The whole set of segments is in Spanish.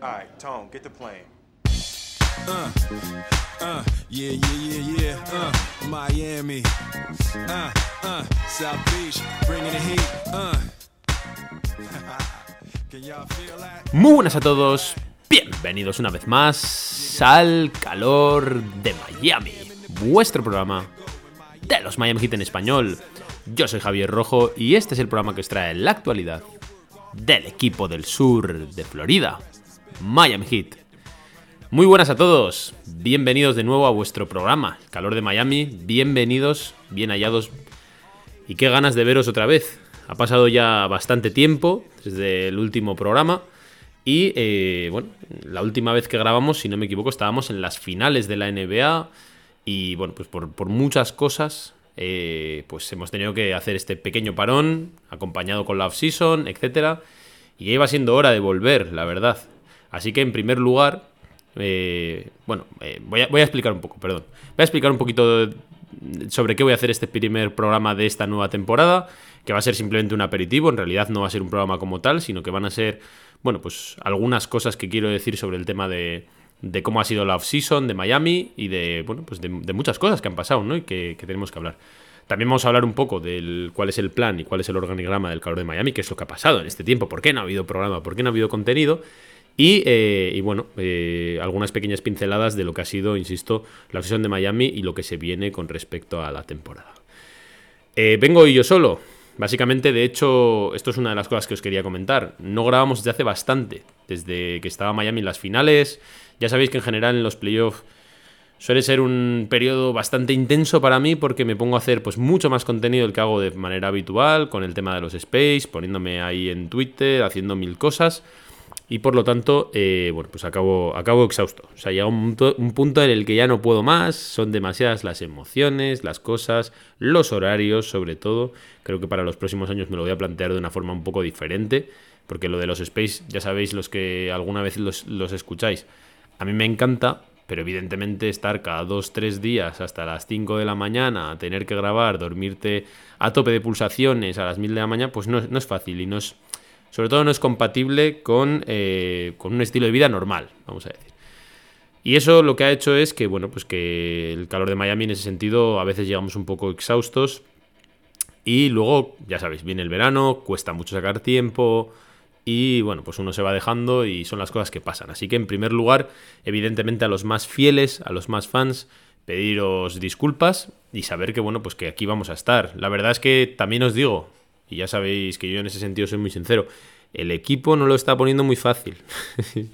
Alright, Tone, get the plane. Uh, uh, yeah, yeah, yeah, yeah. Uh, Miami. Uh, uh, South Beach, bringing the heat. Uh. Can y'all feel that? Muy buenas a todos, bienvenidos una vez más al calor de Miami, vuestro programa de los Miami Heat en español. Yo soy Javier Rojo y este es el programa que os trae la actualidad del equipo del sur de Florida, Miami Heat. Muy buenas a todos, bienvenidos de nuevo a vuestro programa, Calor de Miami, bienvenidos, bien hallados y qué ganas de veros otra vez. Ha pasado ya bastante tiempo desde el último programa y eh, bueno, la última vez que grabamos, si no me equivoco, estábamos en las finales de la NBA y bueno, pues por, muchas cosas eh, pues hemos tenido que hacer este pequeño parón, acompañado con la off-season, etc. Y ya iba siendo hora de volver, la verdad. Así que en primer lugar, eh, bueno, eh, voy, a, voy, a, explicar un poco, perdón. Voy a explicar un poquito sobre qué voy a hacer este primer programa de esta nueva temporada, que va a ser simplemente un aperitivo, en realidad no va a ser un programa como tal, sino que van a ser, bueno, pues algunas cosas que quiero decir sobre el tema de, de cómo ha sido la off-season de Miami y de, bueno, pues de, muchas cosas que han pasado, ¿no? Y que, que, tenemos que hablar. También vamos a hablar un poco del cuál es el plan y cuál es el organigrama del calor de Miami, qué es lo que ha pasado en este tiempo, por qué no ha habido programa, por qué no ha habido contenido. Y, eh, y bueno, eh, algunas pequeñas pinceladas de lo que ha sido, insisto, la off-season de Miami y lo que se viene con respecto a la temporada. Eh, vengo yo solo. Básicamente, de hecho, esto es una de las cosas que os quería comentar. No grabamos desde hace bastante, desde que estaba Miami en las finales. Ya sabéis que en general en los playoffs suele ser un periodo bastante intenso para mí porque me pongo a hacer pues mucho más contenido del que hago de manera habitual, con el tema de los space, poniéndome ahí en Twitter, haciendo mil cosas. Y por lo tanto, eh, bueno, pues acabo, acabo exhausto. O sea, llega un punto, un punto en el que ya no puedo más, son demasiadas las emociones, las cosas, los horarios sobre todo. Creo que para los próximos años me lo voy a plantear de una forma un poco diferente, porque lo de los space, ya sabéis los que alguna vez los, los escucháis, a mí me encanta, pero evidentemente estar cada dos, tres días hasta las 5 de la mañana, tener que grabar, dormirte a tope de pulsaciones a las 1000 de la mañana, pues no, no es fácil y no es, sobre todo no es compatible con, eh, con un estilo de vida normal, vamos a decir. Y eso lo que ha hecho es que, bueno, pues que el calor de Miami en ese sentido a veces llegamos un poco exhaustos y luego, ya sabéis, viene el verano, cuesta mucho sacar tiempo, y bueno, pues uno se va dejando y son las cosas que pasan. Así que en primer lugar, evidentemente a los más fieles, a los más fans, pediros disculpas y saber que bueno, pues que aquí vamos a estar. La verdad es que también os digo, y ya sabéis que yo en ese sentido soy muy sincero, el equipo no lo está poniendo muy fácil.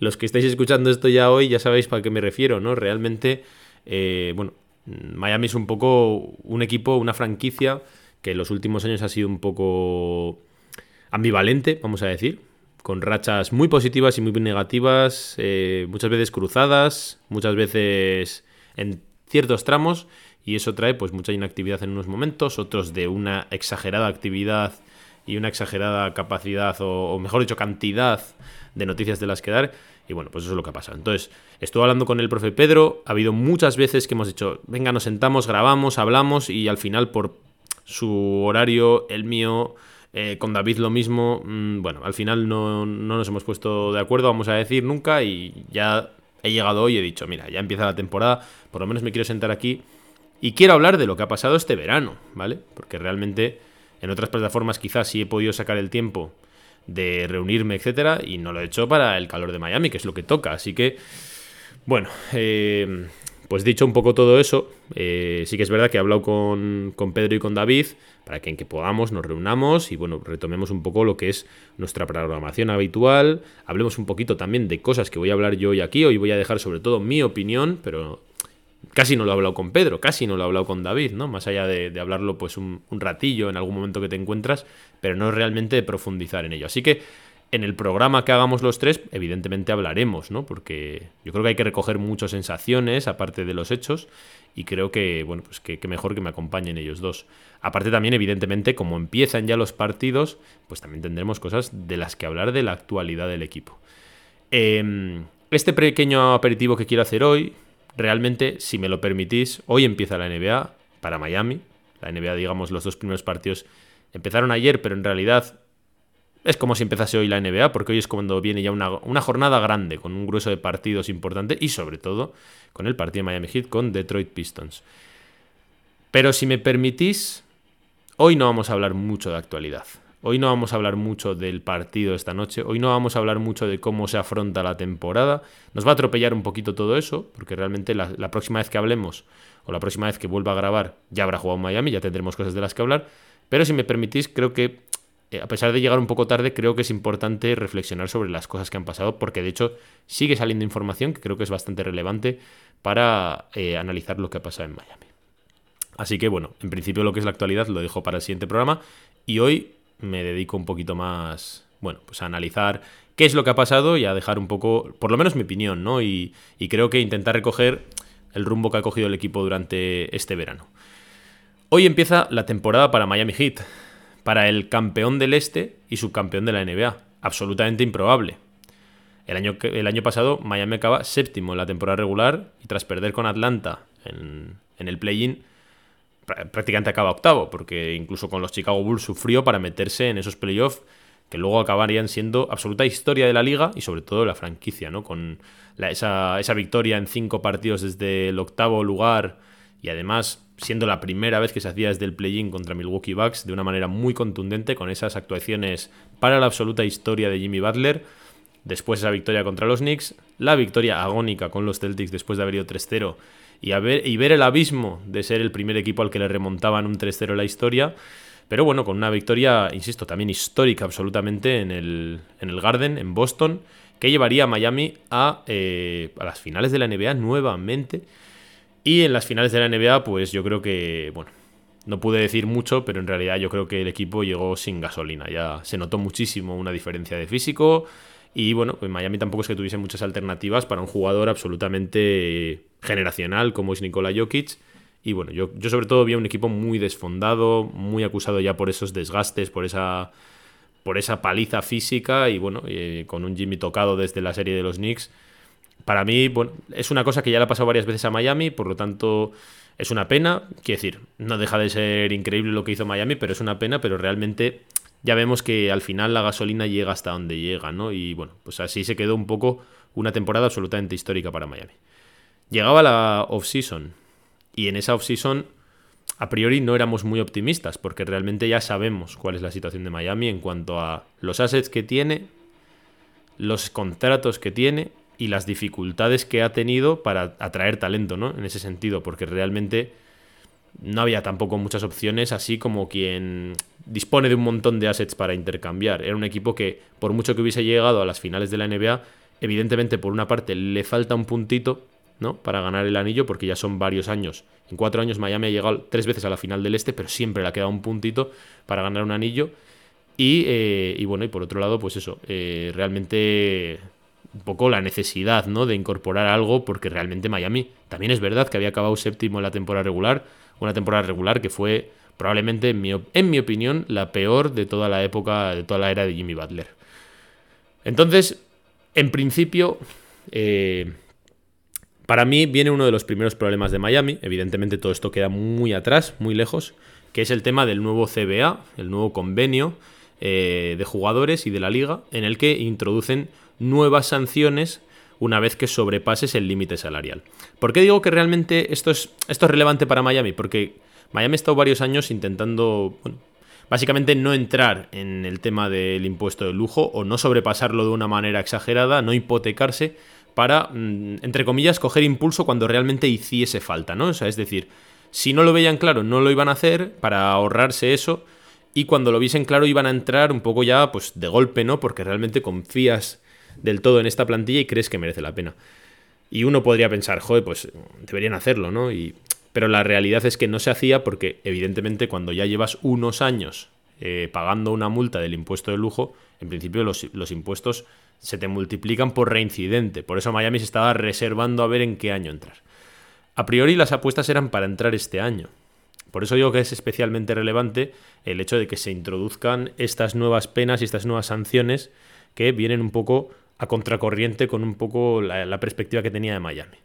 los que estáis escuchando esto ya hoy ya sabéis para qué me refiero, ¿no? Realmente, eh, bueno, Miami es un poco un equipo, una franquicia que en los últimos años ha sido un poco ambivalente, vamos a decir, con rachas muy positivas y muy negativas, eh, muchas veces cruzadas, muchas veces en ciertos tramos, y eso trae pues mucha inactividad en unos momentos, otros de una exagerada actividad y una exagerada capacidad, o, mejor dicho, cantidad de noticias de las que dar. Y bueno, pues eso es lo que ha pasado. Entonces, estuve hablando con el profe Pedro, ha habido muchas veces que hemos dicho, venga, nos sentamos, grabamos, hablamos, y al final por su horario, el mío, eh, con David lo mismo. Mmm, bueno, al final no, no, nos hemos puesto de acuerdo, vamos a decir, nunca. Y ya he llegado hoy y he dicho, mira, ya empieza la temporada. Por lo menos me quiero sentar aquí. Y quiero hablar de lo que ha pasado este verano, ¿vale? Porque realmente en otras plataformas quizás sí he podido sacar el tiempo de reunirme, etcétera, y no lo he hecho para el calor de Miami, que es lo que toca. Así que, bueno, eh, pues dicho un poco todo eso, eh, sí que es verdad que he hablado con, con, Pedro y con David para que en que podamos nos reunamos y bueno, retomemos un poco lo que es nuestra programación habitual, hablemos un poquito también de cosas que voy a hablar yo hoy aquí, hoy voy a dejar sobre todo mi opinión, pero casi no lo he hablado con Pedro, casi no lo he hablado con David, ¿no? Más allá de, hablarlo pues un, ratillo en algún momento que te encuentras, pero no realmente de profundizar en ello. Así que en el programa que hagamos los tres, evidentemente hablaremos, ¿no? Porque yo creo que hay que recoger muchas sensaciones, aparte de los hechos, y creo que, bueno, pues que, mejor que me acompañen ellos dos. Aparte también, evidentemente, como empiezan ya los partidos, pues también tendremos cosas de las que hablar de la actualidad del equipo. Eh, este pequeño aperitivo que quiero hacer hoy, realmente, si me lo permitís, hoy empieza la NBA para Miami. La NBA, digamos, los dos primeros partidos empezaron ayer, pero en realidad es como si empezase hoy la NBA, porque hoy es cuando viene ya una, jornada grande, con un grueso de partidos importante y sobre todo con el partido de Miami Heat con Detroit Pistons. Pero si me permitís, hoy no vamos a hablar mucho de actualidad. Hoy no vamos a hablar mucho del partido esta noche, hoy no vamos a hablar mucho de cómo se afronta la temporada. Nos va a atropellar un poquito todo eso, porque realmente la, próxima vez que hablemos, o la próxima vez que vuelva a grabar, ya habrá jugado Miami, ya tendremos cosas de las que hablar. Pero si me permitís, creo que, eh, a pesar de llegar un poco tarde, creo que es importante reflexionar sobre las cosas que han pasado, porque de hecho sigue saliendo información que creo que es bastante relevante para eh, analizar lo que ha pasado en Miami. Así que bueno, en principio lo que es la actualidad lo dejo para el siguiente programa y hoy me dedico un poquito más, bueno, pues a analizar qué es lo que ha pasado y a dejar un poco, por lo menos mi opinión, ¿no? Y, creo que intentar recoger el rumbo que ha cogido el equipo durante este verano. Hoy empieza la temporada para Miami Heat, para el campeón del este y subcampeón de la NBA. Absolutamente improbable. El año, el año pasado Miami acaba séptimo en la temporada regular y tras perder con Atlanta en, en el play-in, prácticamente acaba octavo, porque incluso con los Chicago Bulls sufrió para meterse en esos playoffs que luego acabarían siendo absoluta historia de la liga y sobre todo de la franquicia, ¿no? Con esa, esa, victoria en cinco partidos desde el octavo lugar y además siendo la primera vez que se hacía desde el play-in contra Milwaukee Bucks de una manera muy contundente con esas actuaciones para la absoluta historia de Jimmy Butler. Después esa victoria contra los Knicks, la victoria agónica con los Celtics después de haber ido 3-0 y, ver, y ver el abismo de ser el primer equipo al que le remontaban un 3-0 la historia. Pero bueno, con una victoria, insisto, también histórica absolutamente en el, en el Garden, en Boston, que llevaría a Miami a, eh, a las finales de la NBA nuevamente. Y en las finales de la NBA, pues yo creo que, bueno, no pude decir mucho, pero en realidad yo creo que el equipo llegó sin gasolina. Ya se notó muchísimo una diferencia de físico. Y bueno, pues Miami tampoco es que tuviese muchas alternativas para un jugador absolutamente generacional como es Nikola Jokic. Y bueno, yo, yo sobre todo vi un equipo muy desfondado, muy acusado ya por esos desgastes, por esa, por esa paliza física y bueno, eh, con un Jimmy tocado desde la serie de los Knicks. Para mí, bueno, es una cosa que ya le ha pasado varias veces a Miami, por lo tanto es una pena. Quiero decir, no deja de ser increíble lo que hizo Miami, pero es una pena, pero realmente ya vemos que al final la gasolina llega hasta donde llega, ¿no? Y bueno, pues así se quedó un poco una temporada absolutamente histórica para Miami. Llegaba la off-season y en esa off-season a priori no éramos muy optimistas porque realmente ya sabemos cuál es la situación de Miami en cuanto a los assets que tiene, los contratos que tiene y las dificultades que ha tenido para atraer talento, ¿no? En ese sentido, porque realmente no había tampoco muchas opciones, así como quien dispone de un montón de assets para intercambiar. Era un equipo que, por mucho que hubiese llegado a las finales de la NBA, evidentemente por una parte le falta un puntito ¿no? Para ganar el anillo, porque ya son varios años. En cuatro años Miami ha llegado tres veces a la final del este, pero siempre le ha quedado un puntito para ganar un anillo. Y, eh, bueno, y por otro lado, pues eso, eh, realmente un poco la necesidad, ¿no? De incorporar algo, porque realmente Miami también es verdad que había acabado séptimo en la temporada regular, una temporada regular que fue probablemente, en mi, opinión, la peor de toda la época, de toda la era de Jimmy Butler. Entonces, en principio, eh, para mí viene uno de los primeros problemas de Miami, evidentemente todo esto queda muy atrás, muy lejos, que es el tema del nuevo CBA, el nuevo convenio eh, de jugadores y de la liga, en el que introducen nuevas sanciones una vez que sobrepases el límite salarial. ¿Por qué digo que realmente esto es, esto es relevante para Miami? Porque Miami ha estado varios años intentando, básicamente no entrar en el tema del impuesto de lujo o no sobrepasarlo de una manera exagerada, no hipotecarse para, mm, entre comillas, coger impulso cuando realmente hiciese falta, ¿no? O sea, es decir, si no lo veían claro, no lo iban a hacer para ahorrarse eso y cuando lo viesen claro iban a entrar un poco ya, pues, de golpe, ¿no? Porque realmente confías del todo en esta plantilla y crees que merece la pena. Y uno podría pensar, joder, pues deberían hacerlo, ¿no? Y, pero la realidad es que no se hacía porque, evidentemente, cuando ya llevas unos años eh, pagando una multa del impuesto de lujo, en principio los, los impuestos se te multiplican por reincidente. Por eso Miami se estaba reservando a ver en qué año entrar. A priori las apuestas eran para entrar este año. Por eso digo que es especialmente relevante el hecho de que se introduzcan estas nuevas penas y estas nuevas sanciones que vienen un poco a contracorriente con un poco la, perspectiva que tenía de Miami.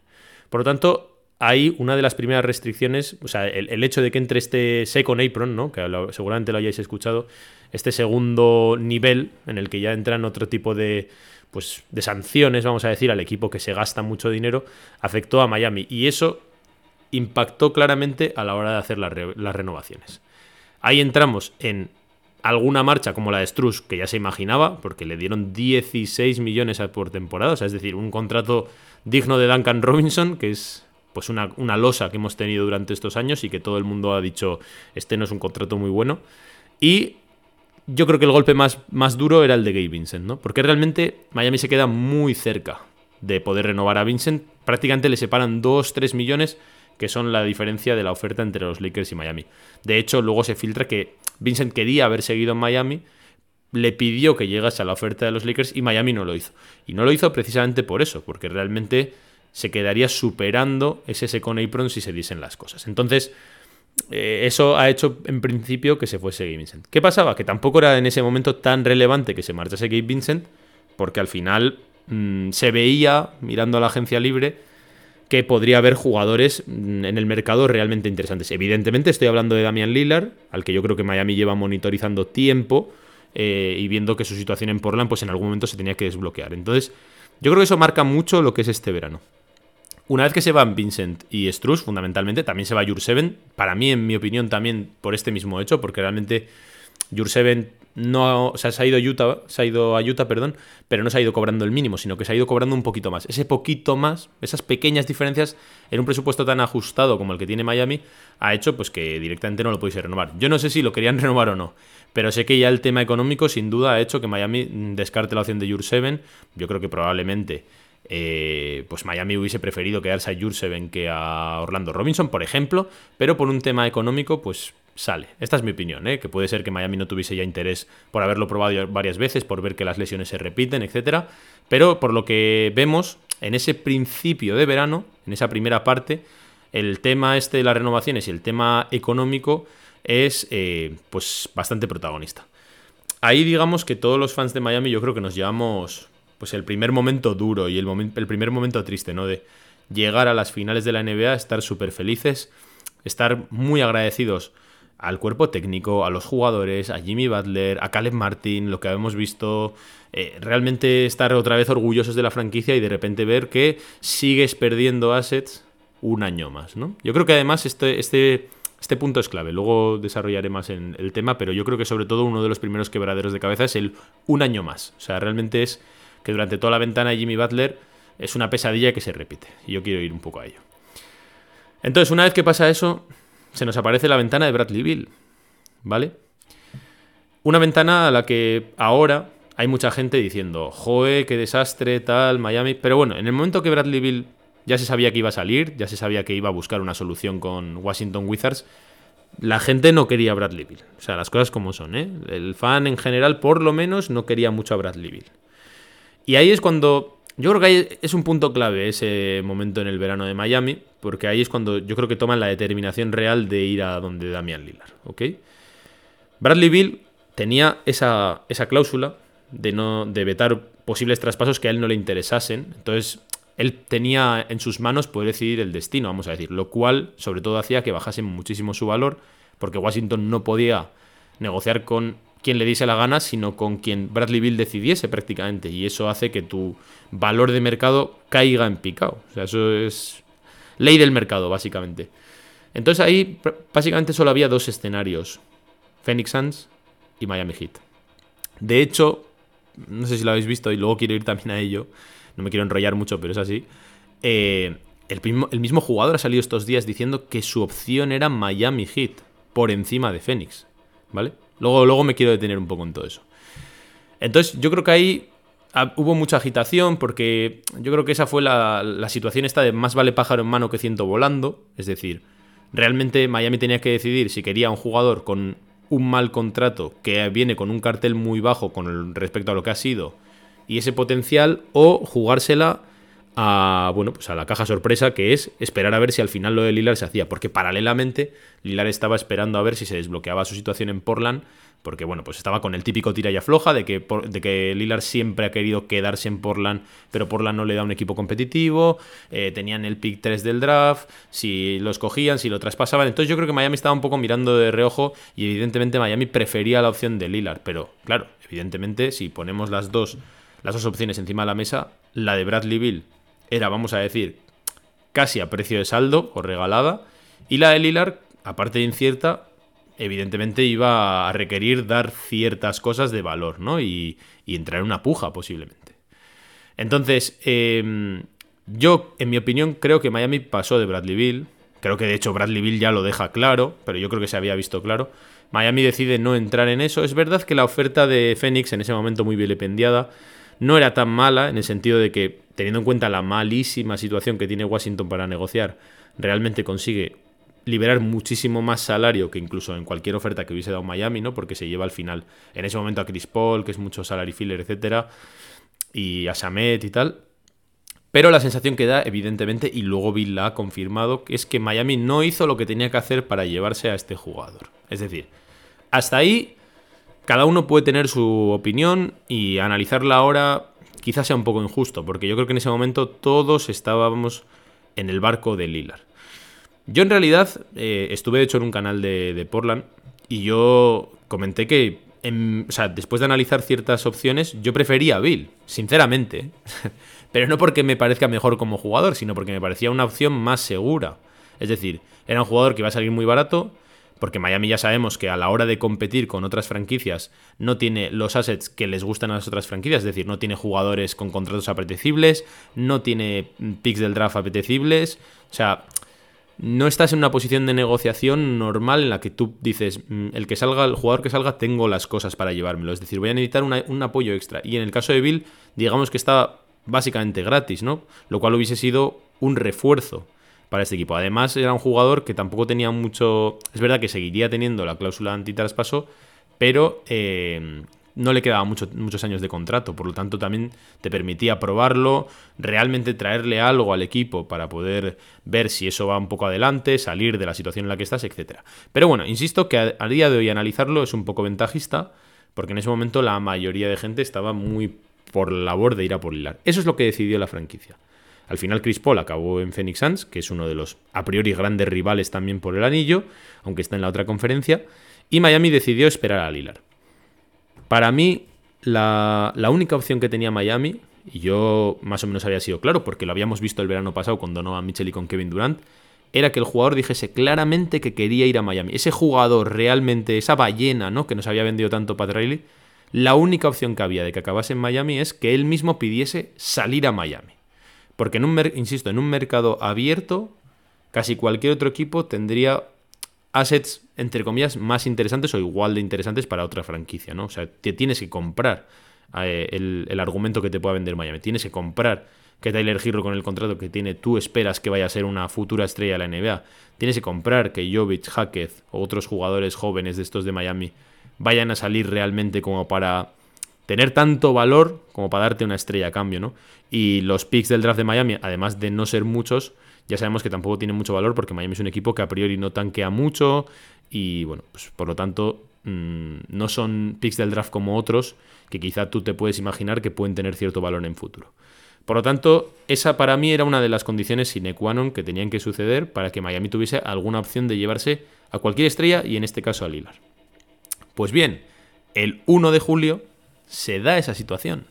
Por lo tanto, hay una de las primeras restricciones, o sea, el, hecho de que entre este second apron, ¿no? que seguramente lo hayáis escuchado, este segundo nivel en el que ya entran otro tipo de, pues, de sanciones, vamos a decir, al equipo que se gasta mucho dinero, afectó a Miami. Y eso impactó claramente a la hora de hacer las, las renovaciones. Ahí entramos en alguna marcha como la de Struss, que ya se imaginaba, porque le dieron 16 millones por temporada, o sea, es decir, un contrato digno de Duncan Robinson, que es pues una, una, losa que hemos tenido durante estos años y que todo el mundo ha dicho, este no es un contrato muy bueno. Y yo creo que el golpe más, más duro era el de Gabe Vincent, ¿no? Porque realmente Miami se queda muy cerca de poder renovar a Vincent. Prácticamente le separan 2-3 millones, que son la diferencia de la oferta entre los Lakers y Miami. De hecho, luego se filtra que Vincent quería haber seguido en Miami, le pidió que llegase a la oferta de los Lakers y Miami no lo hizo. Y no lo hizo precisamente por eso, porque realmente se quedaría superando ese second apron si se dicen las cosas. Entonces, eh, eso ha hecho en principio que se fuese Gabe Vincent. ¿Qué pasaba? Que tampoco era en ese momento tan relevante que se marchase Gabe Vincent, porque al final mm, se veía, mirando a la agencia libre, que podría haber jugadores mm, en el mercado realmente interesantes. Evidentemente estoy hablando de Damian Lillard, al que yo creo que Miami lleva monitorizando tiempo eh, y viendo que su situación en Portland pues en algún momento se tenía que desbloquear. Entonces yo creo que eso marca mucho lo que es este verano. Una vez que se van Vincent y Struss, fundamentalmente, también se va Jurseven. Para mí, en mi opinión, también por este mismo hecho, porque realmente Jurseven no se ha ido a Utah, se ha ido a Utah, perdón, pero no se ha ido cobrando el mínimo, sino que se ha ido cobrando un poquito más. Ese poquito más, esas pequeñas diferencias en un presupuesto tan ajustado como el que tiene Miami, ha hecho pues que directamente no lo pudiese renovar. Yo no sé si lo querían renovar o no, pero sé que ya el tema económico sin duda ha hecho que Miami descarte la opción de Jurseven. Yo creo que probablemente eh, pues Miami hubiese preferido quedarse a Jurseven que a Orlando Robinson, por ejemplo, pero por un tema económico, pues sale. Esta es mi opinión, ¿eh? que puede ser que Miami no tuviese ya interés por haberlo probado varias veces, por ver que las lesiones se repiten, etc. Pero por lo que vemos, en ese principio de verano, en esa primera parte, el tema este de las renovaciones y el tema económico es eh, pues bastante protagonista. Ahí digamos que todos los fans de Miami yo creo que nos llevamos pues el primer momento duro y el, el primer momento triste, ¿no? De llegar a las finales de la NBA, estar súper felices, estar muy agradecidos al cuerpo técnico, a los jugadores, a Jimmy Butler, a Caleb Martin, lo que hemos visto, eh, realmente estar otra vez orgullosos de la franquicia y de repente ver que sigues perdiendo assets un año más, ¿no? Yo creo que además este, este, este punto es clave, luego desarrollaré más en el tema, pero yo creo que sobre todo uno de los primeros quebraderos de cabeza es el un año más, o sea, realmente es que durante toda la ventana Jimmy Butler es una pesadilla que se repite, y yo quiero ir un poco a ello. Entonces, una vez que pasa eso, se nos aparece la ventana de Bradley Bill, ¿vale? Una ventana a la que ahora hay mucha gente diciendo, joe, qué desastre, tal, Miami. Pero bueno, en el momento que Bradley Bill ya se sabía que iba a salir, ya se sabía que iba a buscar una solución con Washington Wizards, la gente no quería a Bradley Bill. O sea, las cosas como son, ¿eh? El fan en general, por lo menos, no quería mucho a Bradley Bill. Y ahí es cuando yo creo que es un punto clave ese momento en el verano de Miami, porque ahí es cuando yo creo que toman la determinación real de ir a donde Damian Lillard, ¿ok? Bradley Bill tenía esa, esa cláusula de, no, de vetar posibles traspasos que a él no le interesasen, entonces él tenía en sus manos poder decidir el destino, vamos a decir, lo cual sobre todo hacía que bajase muchísimo su valor, porque Washington no podía negociar con quien le diese la gana, sino con quien Bradley Bill decidiese prácticamente. Y eso hace que tu valor de mercado caiga en picado. O sea, eso es ley del mercado, básicamente. Entonces ahí básicamente solo había dos escenarios. Phoenix Suns y Miami Heat. De hecho, no sé si lo habéis visto y luego quiero ir también a ello. No me quiero enrollar mucho, pero es así. Eh, el, mismo, el mismo jugador ha salido estos días diciendo que su opción era Miami Heat por encima de Phoenix. ¿Vale? Luego, me quiero detener un poco en todo eso. Entonces, yo creo que ahí hubo mucha agitación porque yo creo que esa fue la, la, situación esta de más vale pájaro en mano que ciento volando. Es decir, realmente Miami tenía que decidir si quería un jugador con un mal contrato que viene con un cartel muy bajo con respecto a lo que ha sido y ese potencial o jugársela a, bueno, pues a la caja sorpresa, que es esperar a ver si al final lo de Lilar se hacía, porque paralelamente Lilar estaba esperando a ver si se desbloqueaba su situación en Portland, porque bueno, pues estaba con el típico tira y afloja de que, de que Lillard siempre ha querido quedarse en Portland, pero Portland no le da un equipo competitivo, eh, tenían el pick 3 del draft, si lo escogían, si lo traspasaban, entonces yo creo que Miami estaba un poco mirando de reojo y evidentemente Miami prefería la opción de Lillard, pero claro, evidentemente si ponemos las dos, las dos opciones encima de la mesa, la de Bradley Bill era, vamos a decir, casi a precio de saldo o regalada. Y la de Lilar, aparte de incierta, evidentemente iba a requerir dar ciertas cosas de valor, ¿no? Y, entrar en una puja posiblemente. Entonces, em, yo, en mi opinión, creo que Miami pasó de Bradley Bill. Creo que de hecho Bradley Bill ya lo deja claro, pero yo creo que se había visto claro. Miami decide no entrar en eso. Es verdad que la oferta de Phoenix en ese momento muy vilipendiada no era tan mala en el sentido de que, teniendo en cuenta la malísima situación que tiene Washington para negociar, realmente consigue liberar muchísimo más salario que incluso en cualquier oferta que hubiese dado Miami, ¿no? Porque se lleva al final, en ese momento a Chris Paul, que es mucho salary filler, etcétera, y a Samet y tal. Pero la sensación que da, evidentemente, y luego Bill la ha confirmado, es que Miami no hizo lo que tenía que hacer para llevarse a este jugador. Es decir, hasta ahí cada uno puede tener su opinión y analizarla ahora quizás sea un poco injusto, porque yo creo que en ese momento todos estábamos en el barco de Lilar. Yo en realidad eh, estuve de hecho en un canal de, Portland y yo comenté que, o sea, después de analizar ciertas opciones, yo prefería a Bill, sinceramente. Pero no porque me parezca mejor como jugador, sino porque me parecía una opción más segura. Es decir, era un jugador que iba a salir muy barato, porque Miami ya sabemos que a la hora de competir con otras franquicias no tiene los assets que les gustan a las otras franquicias, es decir, no tiene jugadores con contratos apetecibles, no tiene picks del draft apetecibles, o sea, no estás en una posición de negociación normal en la que tú dices, mm, el que salga, el jugador que salga, tengo las cosas para llevármelo, es decir, voy a necesitar un apoyo extra. Y en el caso de Bill, digamos que está básicamente gratis, ¿no? Lo cual hubiese sido un refuerzo para este equipo. Además, era un jugador que tampoco tenía mucho. Es verdad que seguiría teniendo la cláusula antitraspaso, pero eh, no le quedaba muchos años de contrato. Por lo tanto, también te permitía probarlo, realmente traerle algo al equipo para poder ver si eso va un poco adelante, salir de la situación en la que estás, etc. Pero bueno, insisto que a, día de hoy analizarlo es un poco ventajista, porque en ese momento la mayoría de gente estaba muy por la labor de ir a por hilar. Eso es lo que decidió la franquicia. Al final Chris Paul acabó en Phoenix Suns, que es uno de los a priori grandes rivales también por el anillo, aunque está en la otra conferencia, y Miami decidió esperar a Lillard. Para mí, la, única opción que tenía Miami, y yo más o menos había sido claro, porque lo habíamos visto el verano pasado con Donovan Mitchell y con Kevin Durant, era que el jugador dijese claramente que quería ir a Miami. Ese jugador realmente, esa ballena ¿no? que nos había vendido tanto Pat Riley, la única opción que había de que acabase en Miami es que él mismo pidiese salir a Miami. Porque, en un insisto, en un mercado abierto, casi cualquier otro equipo tendría assets, entre comillas, más interesantes o igual de interesantes para otra franquicia, ¿no? O sea, te tienes que comprar eh, el, argumento que te pueda vender Miami. Tienes que comprar que Tyler Hero con el contrato que tiene, tú esperas que vaya a ser una futura estrella de la NBA. Tienes que comprar que Jovic, Hackett o otros jugadores jóvenes de estos de Miami vayan a salir realmente como para tener tanto valor como para darte una estrella a cambio, ¿no? Y los picks del draft de Miami, además de no ser muchos, ya sabemos que tampoco tienen mucho valor porque Miami es un equipo que a priori no tanquea mucho y, bueno, pues por lo tanto mm, no son picks del draft como otros que quizá tú te puedes imaginar que pueden tener cierto valor en futuro. Por lo tanto, esa para mí era una de las condiciones sine qua non que tenían que suceder para que Miami tuviese alguna opción de llevarse a cualquier estrella y en este caso a Lilar. Pues bien, el 1 de julio se da esa situación.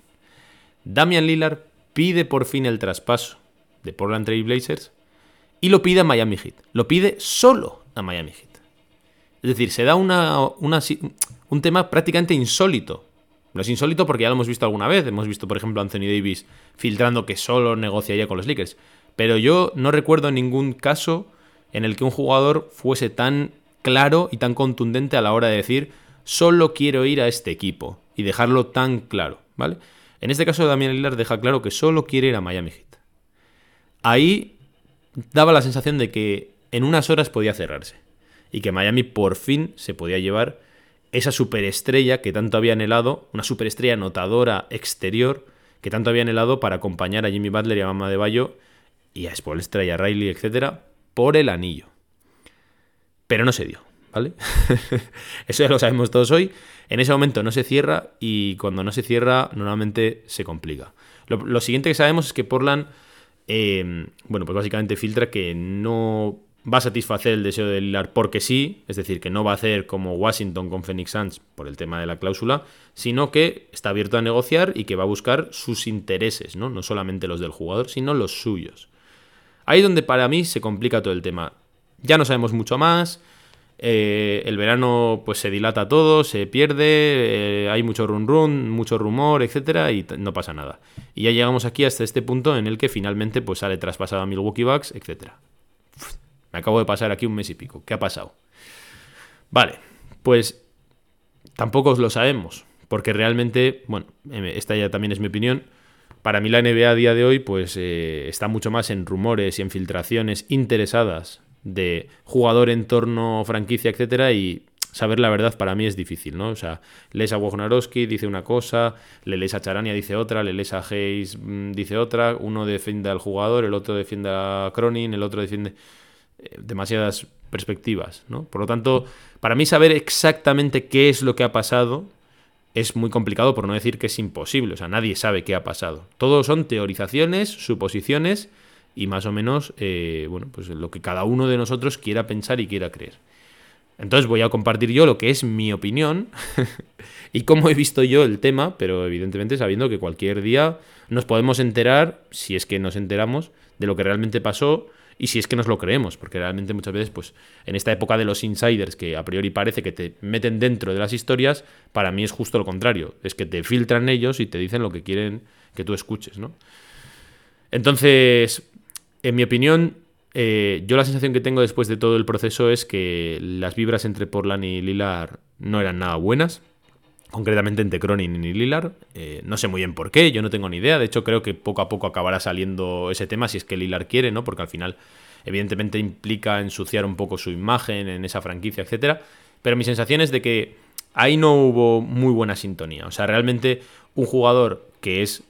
Damian Lillard pide por fin el traspaso de Portland Trail Blazers y lo pide a Miami Heat. Lo pide solo a Miami Heat. Es decir, se da un tema prácticamente insólito. No es insólito porque ya lo hemos visto alguna vez. Hemos visto, por ejemplo, Anthony Davis filtrando que solo negociaría con los Lakers. Pero yo no recuerdo ningún caso en el que un jugador fuese tan claro y tan contundente a la hora de decir solo quiero ir a este equipo y dejarlo tan claro, ¿vale? En este caso Damian Lillard deja claro que solo quiere ir a Miami Heat. Ahí daba la sensación de que en unas horas podía cerrarse y que Miami por fin se podía llevar esa superestrella que tanto había anhelado, una superestrella anotadora exterior que tanto habían helado para acompañar a Jimmy Butler y a Mama de Bayo y a Spolstra y a Riley, etcétera, por el anillo. Pero no se dio, ¿vale? Eso ya lo sabemos todos hoy. En ese momento no se cierra y cuando no se cierra normalmente se complica. Lo, siguiente que sabemos es que Portland, eh, bueno, pues básicamente filtra que no va a satisfacer el deseo de Lillard porque sí, es decir, que no va a hacer como Washington con Phoenix Suns por el tema de la cláusula, sino que está abierto a negociar y que va a buscar sus intereses, ¿no? No solamente los del jugador, sino los suyos. Ahí donde para mí se complica todo el tema. Ya no sabemos mucho más. Eh, el verano pues se dilata todo, se pierde, eh, hay mucho run run, mucho rumor, etcétera, y no pasa nada. Y ya llegamos aquí hasta este punto en el que finalmente pues sale traspasado a Milwaukee Bucks, etcétera. Me acabo de pasar aquí un mes y pico. ¿Qué ha pasado? Vale, pues tampoco os lo sabemos, porque realmente, bueno, esta ya también es mi opinión. Para mí la NBA a día de hoy, pues eh, está mucho más en rumores y en filtraciones interesadas de jugador, entorno, franquicia, etcétera, y saber la verdad para mí es difícil, ¿no? O sea, lees a Wojnarowski, dice una cosa, le lees a Charania, dice otra, le lees a Hayes, mm, dice otra, uno defiende al jugador, el otro defiende a Cronin, el otro defiende... Eh, demasiadas perspectivas, ¿no? Por lo tanto, para mí saber exactamente qué es lo que ha pasado es muy complicado, por no decir que es imposible. O sea, nadie sabe qué ha pasado. Todo son teorizaciones, suposiciones y más o menos, eh, bueno, pues lo que cada uno de nosotros quiera pensar y quiera creer. Entonces voy a compartir yo lo que es mi opinión y cómo he visto yo el tema, pero evidentemente sabiendo que cualquier día nos podemos enterar, si es que nos enteramos, de lo que realmente pasó y si es que nos lo creemos, porque realmente muchas veces, pues en esta época de los insiders que a priori parece que te meten dentro de las historias, para mí es justo lo contrario, es que te filtran ellos y te dicen lo que quieren que tú escuches, ¿no? Entonces, en mi opinión, eh, yo la sensación que tengo después de todo el proceso es que las vibras entre Portland y Lilar no eran nada buenas concretamente entre Cronin y Lillard. Eh, no sé muy bien por qué, yo no tengo ni idea. De hecho, creo que poco a poco acabará saliendo ese tema si es que Lillard quiere, ¿no? Porque al final, evidentemente, implica ensuciar un poco su imagen en esa franquicia, etcétera. Pero mi sensación es de que ahí no hubo muy buena sintonía. O sea, realmente un jugador que es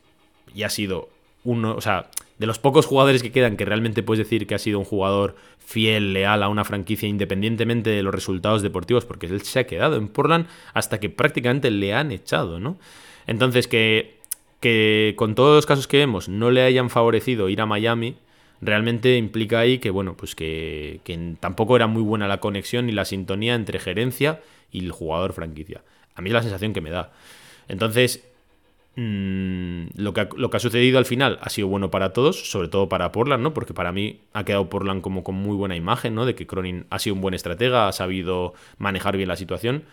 y ha sido uno, o sea, de los pocos jugadores que quedan que realmente puedes decir que ha sido un jugador fiel, leal a una franquicia independientemente de los resultados deportivos, porque él se ha quedado en Portland hasta que prácticamente le han echado, ¿no? Entonces, que, que con todos los casos que vemos no le hayan favorecido ir a Miami, realmente implica ahí que, bueno, pues que, que tampoco era muy buena la conexión y la sintonía entre gerencia y el jugador franquicia. A mí es la sensación que me da. Entonces, Mm, lo, que, lo que ha sucedido al final ha sido bueno para todos, sobre todo para Portland, ¿no? Porque para mí ha quedado Portland como con muy buena imagen, ¿no? De que Cronin ha sido un buen estratega, ha sabido manejar bien la situación.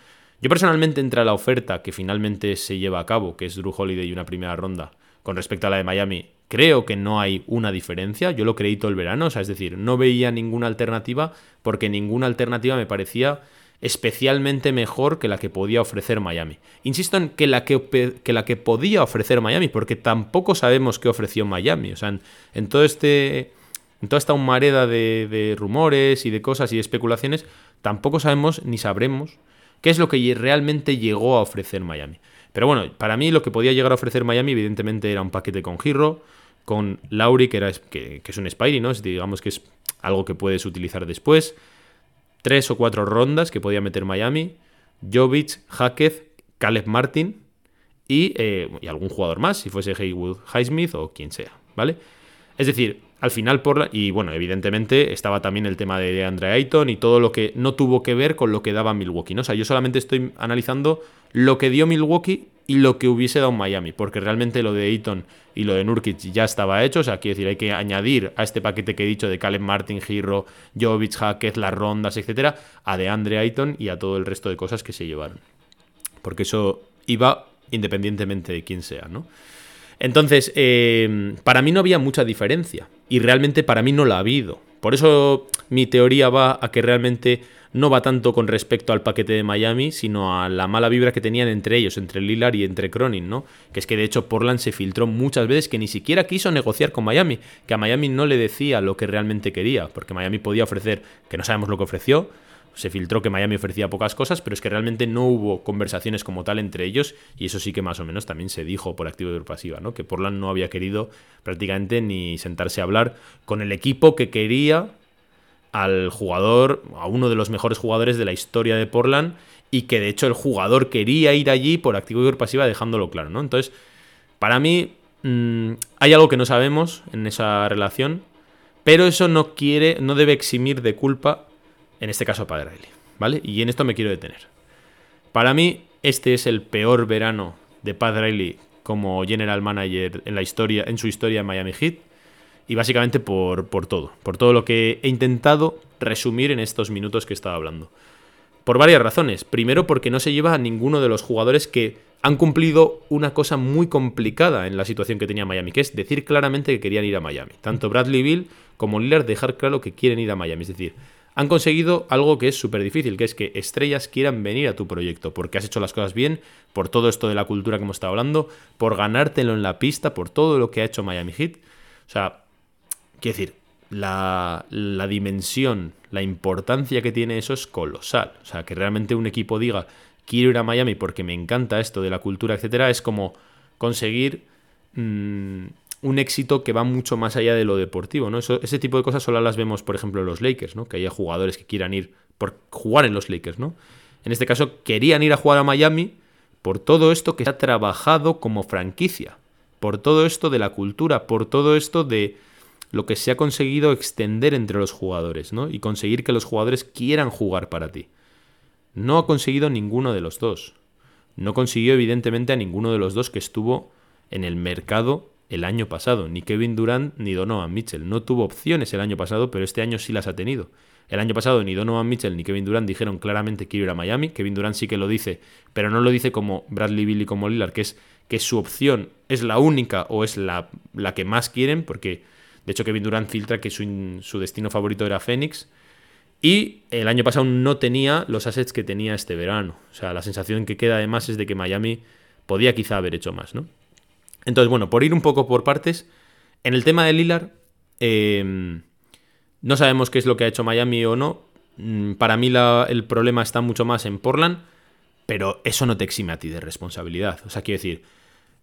Yo personalmente entre la oferta que finalmente se lleva a cabo, que es Drew Holiday y una primera ronda, con respecto a la de Miami, creo que no hay una diferencia. Yo lo creí todo el verano, o sea, es decir, no veía ninguna alternativa porque ninguna alternativa me parecía especialmente mejor que la que podía ofrecer Miami. Insisto en que la que, la que podía ofrecer Miami, porque tampoco sabemos qué ofreció Miami. O sea, en, todo este. En toda esta humareda de, de rumores y de cosas y de especulaciones, tampoco sabemos ni sabremos qué es lo que realmente llegó a ofrecer Miami. Pero bueno, para mí lo que podía llegar a ofrecer Miami, evidentemente, era un paquete con Giro, con Lauri, que, era, que, que es un Spidey, ¿no? digamos que es algo que puedes utilizar después tres o cuatro rondas que podía meter Miami, Jovic, Hackett, Caleb Martin eh, y, algún jugador más, si fuese Haywood Highsmith o quien sea, ¿vale? Es decir, al final por y bueno, evidentemente estaba también el tema de Andre Ayton y todo lo que no tuvo que ver con lo que daba Milwaukee, ¿no? O sea, yo solamente estoy analizando lo que dio Milwaukee y lo que hubiese dado Miami, porque realmente lo de Ayton y lo de Nurkic ya estaba hecho, o sea, quiero decir, hay que añadir a este paquete que he dicho de Caleb Martin, Giro, Jovic, Hackett, las rondas, etcétera, a de Andre Ayton y a todo el resto de cosas que se llevaron. Porque eso iba independientemente de quién sea, ¿no? Entonces, eh, para mí no había mucha diferencia y realmente para mí no la ha habido. Por eso mi teoría va a que realmente no va tanto con respecto al paquete de Miami, sino a la mala vibra que tenían entre ellos, entre Lillard y entre Cronin, ¿no? Que es que de hecho Portland se filtró muchas veces que ni siquiera quiso negociar con Miami, que a Miami no le decía lo que realmente quería, porque Miami podía ofrecer, que no sabemos lo que ofreció, se filtró que Miami ofrecía pocas cosas, pero es que realmente no hubo conversaciones como tal entre ellos y eso sí que más o menos también se dijo por activo y por pasiva, ¿no? Que Portland no había querido prácticamente ni sentarse a hablar con el equipo que quería al jugador, a uno de los mejores jugadores de la historia de Portland y que de hecho el jugador quería ir allí por activo y por pasiva dejándolo claro, ¿no? Entonces, para mí mm, hay algo que no sabemos en esa relación, pero eso no quiere, no debe eximir de culpa en este caso para Riley, ¿vale? Y en esto me quiero detener. Para mí, este es el peor verano de Pat Riley como general manager en la historia, en su historia en Miami Heat. Y básicamente por, por todo, por todo lo que he intentado resumir en estos minutos que estaba hablando. Por varias razones. Primero, porque no se lleva a ninguno de los jugadores que han cumplido una cosa muy complicada en la situación que tenía Miami, que es decir claramente que querían ir a Miami. Tanto Bradley Bill como Lillard dejar claro que quieren ir a Miami. Es decir, han conseguido algo que es súper difícil, que es que estrellas quieran venir a tu proyecto, porque has hecho las cosas bien, por todo esto de la cultura que hemos estado hablando, por ganártelo en la pista, por todo lo que ha hecho Miami Heat. O sea, quiero decir, la, la dimensión, la importancia que tiene eso es colosal. O sea, que realmente un equipo diga, quiero ir a Miami porque me encanta esto de la cultura, etcétera, es como conseguir mm, un éxito que va mucho más allá de lo deportivo, ¿no? ese tipo de cosas solo las vemos, por ejemplo, en los Lakers, ¿no? Que haya jugadores que quieran ir por jugar en los Lakers, ¿no? En este caso, querían ir a jugar a Miami por todo esto que se ha trabajado como franquicia, por todo esto de la cultura, por todo esto de lo que se ha conseguido extender entre los jugadores, ¿no? Y conseguir que los jugadores quieran jugar para ti. No ha conseguido ninguno de los dos. No consiguió, evidentemente, a ninguno de los dos que estuvo en el mercado el año pasado. Ni Kevin Durant ni Donovan Mitchell. No tuvo opciones el año pasado, pero este año sí las ha tenido. El año pasado ni Donovan Mitchell ni Kevin Durant dijeron claramente que iba ir a Miami. Kevin Durant sí que lo dice, pero no lo dice como Bradley Bill y como Lillard, que es que su opción es la única o es la, la que más quieren, porque de hecho Kevin Durant filtra que su, destino favorito era Phoenix. Y el año pasado no tenía los assets que tenía este verano. O sea, la sensación que queda además es de que Miami podía quizá haber hecho más, ¿no? Entonces, bueno, por ir un poco por partes, en el tema de Lilar, em, no sabemos qué es lo que ha hecho Miami o no. Mm, para mí el problema está mucho más en Portland, pero eso no te exime a ti de responsabilidad. O sea, quiero decir,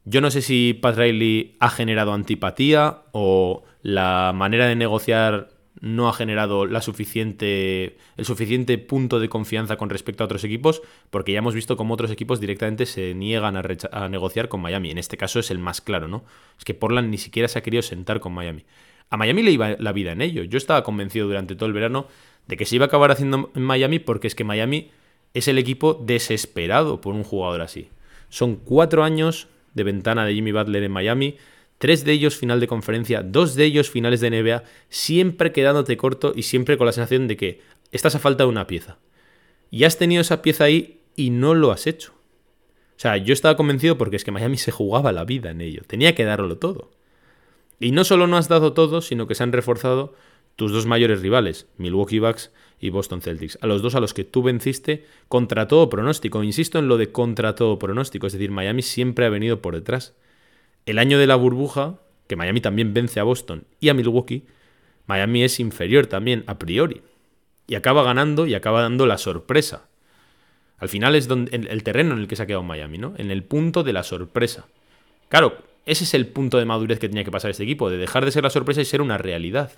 yo no sé si Pat Riley ha generado antipatía o la manera de negociar no ha generado la suficiente, el suficiente punto de confianza con respecto a otros equipos, porque ya hemos visto cómo otros equipos directamente se niegan a, negociar con Miami. En este caso es el más claro, ¿no? Es que Portland ni siquiera se ha querido sentar con Miami. A Miami le iba la vida en ello. Yo estaba convencido durante todo el verano de que se iba a acabar haciendo en Miami porque es que Miami es el equipo desesperado por un jugador así. Son cuatro años de ventana de Jimmy Butler en Miami Tres de ellos final de conferencia, dos de ellos finales de NBA, siempre quedándote corto y siempre con la sensación de que estás a falta de una pieza. Y has tenido esa pieza ahí y no lo has hecho. O sea, yo estaba convencido porque es que Miami se jugaba la vida en ello, tenía que darlo todo. Y no solo no has dado todo, sino que se han reforzado tus dos mayores rivales, Milwaukee Bucks y Boston Celtics, a los dos a los que tú venciste contra todo pronóstico. Insisto en lo de contra todo pronóstico, es decir, Miami siempre ha venido por detrás el año de la burbuja, que Miami también vence a Boston y a Milwaukee, Miami es inferior también a priori. Y acaba ganando y acaba dando la sorpresa. Al final es donde, el terreno en el que se ha quedado Miami, ¿no? En el punto de la sorpresa. Claro, ese es el punto de madurez que tenía que pasar este equipo, de dejar de ser la sorpresa y ser una realidad.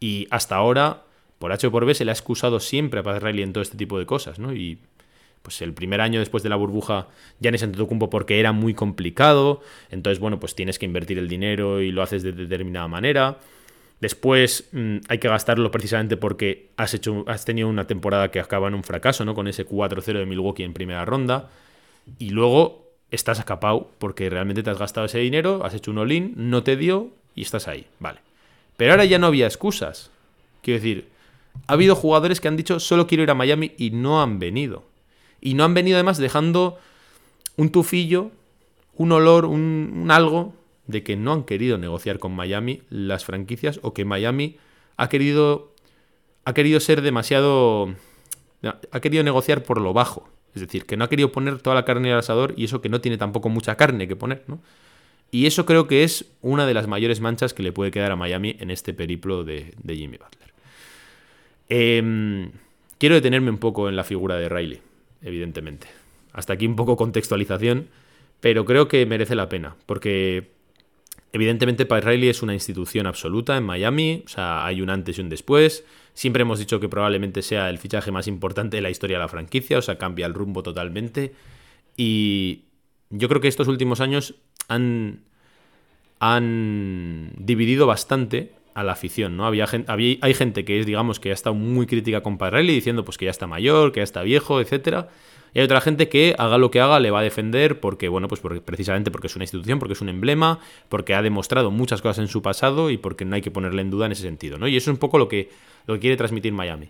Y hasta ahora, por H o por B, se le ha excusado siempre a Pat Riley en todo este tipo de cosas, ¿no? Y pues el primer año después de la burbuja ya en ese Antetokounmpo porque era muy complicado, entonces bueno, pues tienes que invertir el dinero y lo haces de determinada manera. Después mm, hay que gastarlo precisamente porque has, hecho, has tenido una temporada que acaba en un fracaso, ¿no? Con ese 4-0 de Milwaukee en primera ronda. Y luego estás acapado porque realmente te has gastado ese dinero, has hecho un all-in, no te dio y estás ahí. Vale. Pero ahora ya no había excusas. Quiero decir, ha habido jugadores que han dicho solo quiero ir a Miami y no han venido. Y no han venido además dejando un tufillo, un olor, un, algo de que no han querido negociar con Miami las franquicias o que Miami ha querido, ha querido ser demasiado... ha querido negociar por lo bajo. Es decir, que no ha querido poner toda la carne al asador y eso que no tiene tampoco mucha carne que poner, ¿no? Y eso creo que es una de las mayores manchas que le puede quedar a Miami en este periplo de, de Jimmy Butler. Eh, quiero detenerme un poco en la figura de Riley, evidentemente. Hasta aquí un poco contextualización, pero creo que merece la pena, porque evidentemente Pat Riley es una institución absoluta en Miami, o sea, hay un antes y un después. Siempre hemos dicho que probablemente sea el fichaje más importante de la historia de la franquicia, o sea, cambia el rumbo totalmente. Y yo creo que estos últimos años han, han dividido bastante a la afición, ¿no? Había, hay gente que es, digamos, que ha estado muy crítica con Riley diciendo pues que ya está mayor, que ya está viejo, etcétera. Y hay otra gente que haga lo que haga le va a defender porque, bueno, pues precisamente porque es una institución, porque es un emblema, porque ha demostrado muchas cosas en su pasado y porque no hay que ponerle en duda en ese sentido, ¿no? Y eso es un poco lo que, lo que quiere transmitir Miami.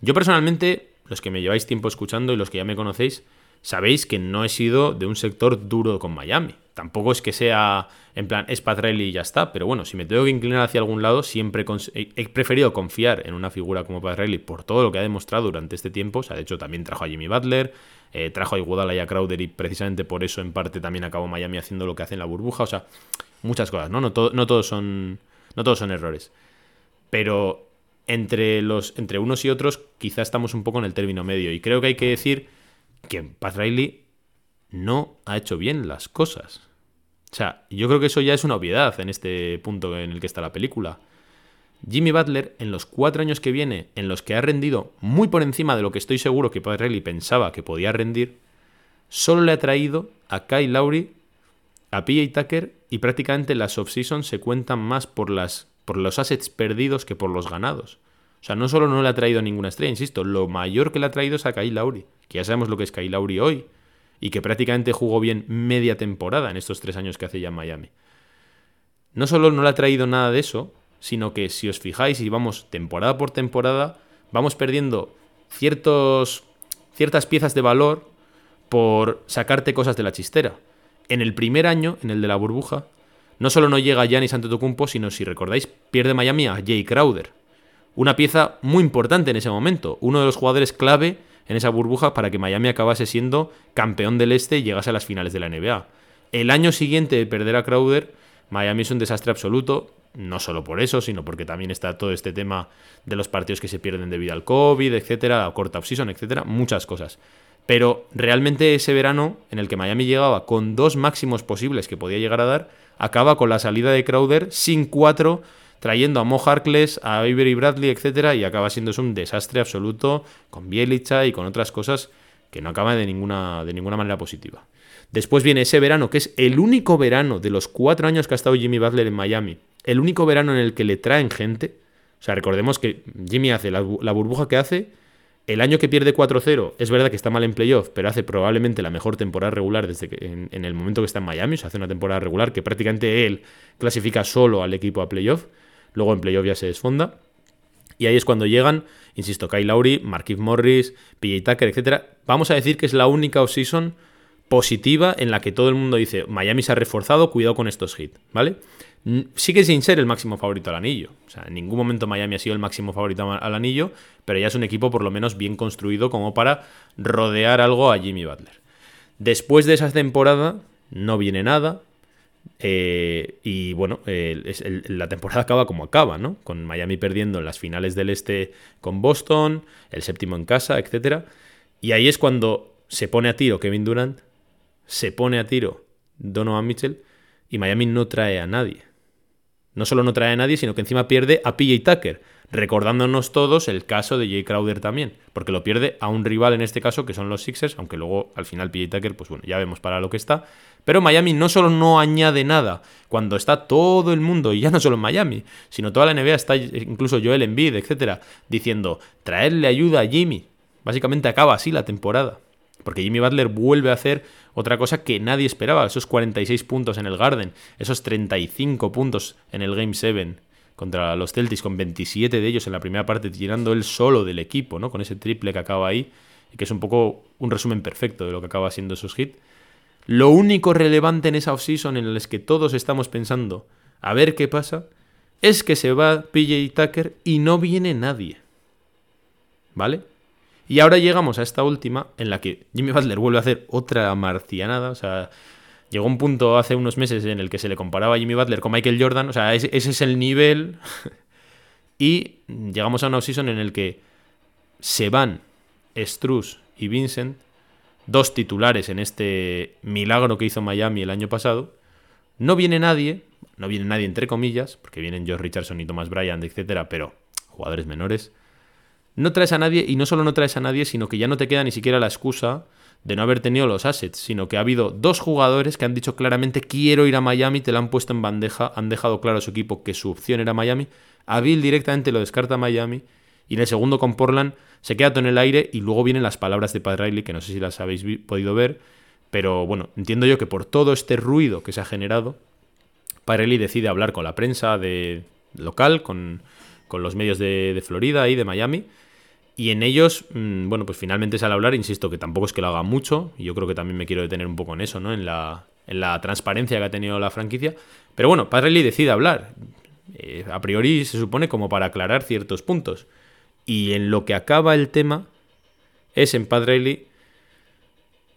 Yo personalmente, los que me lleváis tiempo escuchando y los que ya me conocéis, sabéis que no he sido de un sector duro con Miami. Tampoco es que sea en plan, es Patrelli y ya está, pero bueno, si me tengo que inclinar hacia algún lado, siempre he preferido confiar en una figura como Patrelli por todo lo que ha demostrado durante este tiempo. O sea, de hecho, también trajo a Jimmy Butler, eh, trajo a Iguodala y a Crowder y precisamente por eso en parte también acabó Miami haciendo lo que hace en la burbuja. O sea, muchas cosas, ¿no? No, no, todos, son, no todos son errores. Pero entre, los, entre unos y otros quizá estamos un poco en el término medio. Y creo que hay que decir que Pat Riley no ha hecho bien las cosas. O sea, yo creo que eso ya es una obviedad en este punto en el que está la película. Jimmy Butler, en los cuatro años que viene, en los que ha rendido muy por encima de lo que estoy seguro que Riley pensaba que podía rendir, solo le ha traído a Kyle Lowry, a PJ Tucker y prácticamente las off-season se cuentan más por, por los assets perdidos que por los ganados. O sea, no solo no le ha traído ninguna estrella, insisto, lo mayor que le ha traído es a Kyle Lowry, que ya sabemos lo que es Kyle Lowry hoy, y que prácticamente jugó bien media temporada en estos tres años que hace ya en Miami. No solo no le ha traído nada de eso, sino que si os fijáis y vamos temporada por temporada, vamos perdiendo ciertos, ciertas piezas de valor por sacarte cosas de la chistera. En el primer año, en el de la burbuja, no solo no llega Giannis Antetokounmpo, sino si recordáis, pierde Miami a Jay Crowder una pieza muy importante en ese momento, uno de los jugadores clave en esa burbuja para que Miami acabase siendo campeón del este y llegase a las finales de la NBA. El año siguiente de perder a Crowder, Miami es un desastre absoluto, no solo por eso, sino porque también está todo este tema de los partidos que se pierden debido al COVID, etcétera, la corta off-season, etcétera, muchas cosas. Pero realmente ese verano, en el que Miami llegaba con dos máximos posibles que podía llegar a dar, acaba con la salida de Crowder sin cuatro trayendo a Mo Harkless, a Avery Bradley, etcétera, y acaba siendo un desastre absoluto con Bielicha y con otras cosas que no acaban de ninguna, de ninguna manera positiva. Después viene ese verano, que es el único verano de los cuatro años que ha estado Jimmy Butler en Miami, el único verano en el que le traen gente. O sea, recordemos que Jimmy hace la, burbuja que hace, el año que pierde 4-0, es verdad que está mal en playoff, pero hace probablemente la mejor temporada regular desde que en, en, el momento que está en Miami. O sea, hace una temporada regular que prácticamente él clasifica solo al equipo a playoff. Luego en playoff ya se desfonda. Y ahí es cuando llegan, insisto, Kyle Lowry, Marquise Morris, PJ Tucker, etc. Vamos a decir que es la única offseason positiva en la que todo el mundo dice Miami se ha reforzado, cuidado con estos hits, ¿vale? Sigue sin ser el máximo favorito al anillo. O sea, en ningún momento Miami ha sido el máximo favorito al anillo, pero ya es un equipo por lo menos bien construido como para rodear algo a Jimmy Butler. Después de esa temporada no viene nada, eh, y bueno, la temporada acaba como acaba, ¿no? Con Miami perdiendo en las finales del este con Boston, el séptimo en casa, etc. Y ahí es cuando se pone a tiro Kevin Durant, se pone a tiro Donovan Mitchell y Miami no trae a nadie. No solo no trae a nadie, sino que encima pierde a PJ Tucker, recordándonos todos el caso de Jay Crowder también, porque lo pierde a un rival en este caso que son los Sixers, aunque luego al final PJ Tucker, pues bueno, ya vemos para lo que está, pero Miami no solo no añade nada cuando está todo el mundo, y ya no solo en Miami, sino toda la NBA está, incluso Joel Embiid, etcétera, diciendo traerle ayuda a Jimmy. Básicamente acaba así la temporada. Porque Jimmy Butler vuelve a hacer otra cosa que nadie esperaba, esos 46 puntos en el Garden, esos 35 puntos en el Game 7 contra los Celtics, con 27 de ellos en la primera parte, tirando él solo del equipo, ¿no? Con ese triple que acaba ahí, que es un poco un resumen perfecto de lo que acaba siendo esos hits. Lo único relevante en esa offseason en el que todos estamos pensando a ver qué pasa es que se va PJ Tucker y no viene nadie. ¿Vale? Y ahora llegamos a esta última en la que Jimmy Butler vuelve a hacer otra marcianada. O sea, llegó un punto hace unos meses en el que se le comparaba a Jimmy Butler con Michael Jordan. O sea, ese, es el nivel. y llegamos a una offseason en el que se van Struz y Vincent, dos titulares en este milagro que hizo Miami el año pasado. No viene nadie, no viene nadie entre comillas, porque vienen Josh Richardson y Thomas Bryant, etcétera, pero jugadores menores. No traes a nadie y no solo no traes a nadie, sino que ya no te queda ni siquiera la excusa de no haber tenido los assets, sino que ha habido dos jugadores que han dicho claramente quiero ir a Miami, te la han puesto en bandeja, han dejado claro a su equipo que su opción era Miami. A Bill directamente lo descarta Miami y en el segundo con Portland se queda todo en el aire y luego vienen las palabras de Pat Riley, que no sé si las habéis podido ver, pero bueno, entiendo yo que por todo este ruido que se ha generado, Pat Riley decide hablar con la prensa de local, con, los medios de Florida y de Miami, y en ellos, mm, bueno, pues finalmente sale a hablar, insisto, que tampoco es que lo haga mucho, y yo creo que también me quiero detener un poco en eso, ¿no? En la, en la transparencia que ha tenido la franquicia. Pero bueno, Padrelli decide hablar. Eh, a priori se supone como para aclarar ciertos puntos. Y en lo que acaba el tema es en Padrelli,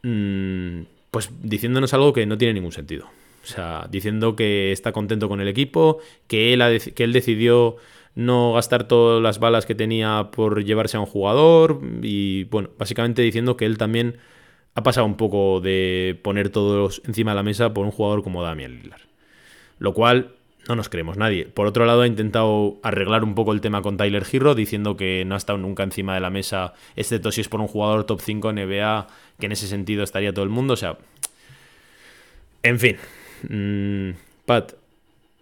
mm, pues diciéndonos algo que no tiene ningún sentido. O sea, diciendo que está contento con el equipo, que él, que él decidió no gastar todas las balas que tenía por llevarse a un jugador y bueno, básicamente diciendo que él también ha pasado un poco de poner todos encima de la mesa por un jugador como Damian Lillard. Lo cual no nos creemos nadie. Por otro lado, ha intentado arreglar un poco el tema con Tyler Hero, diciendo que no ha estado nunca encima de la mesa, excepto si es por un jugador top 5 NBA, que en ese sentido estaría todo el mundo. O sea, en fin, mm, Pat,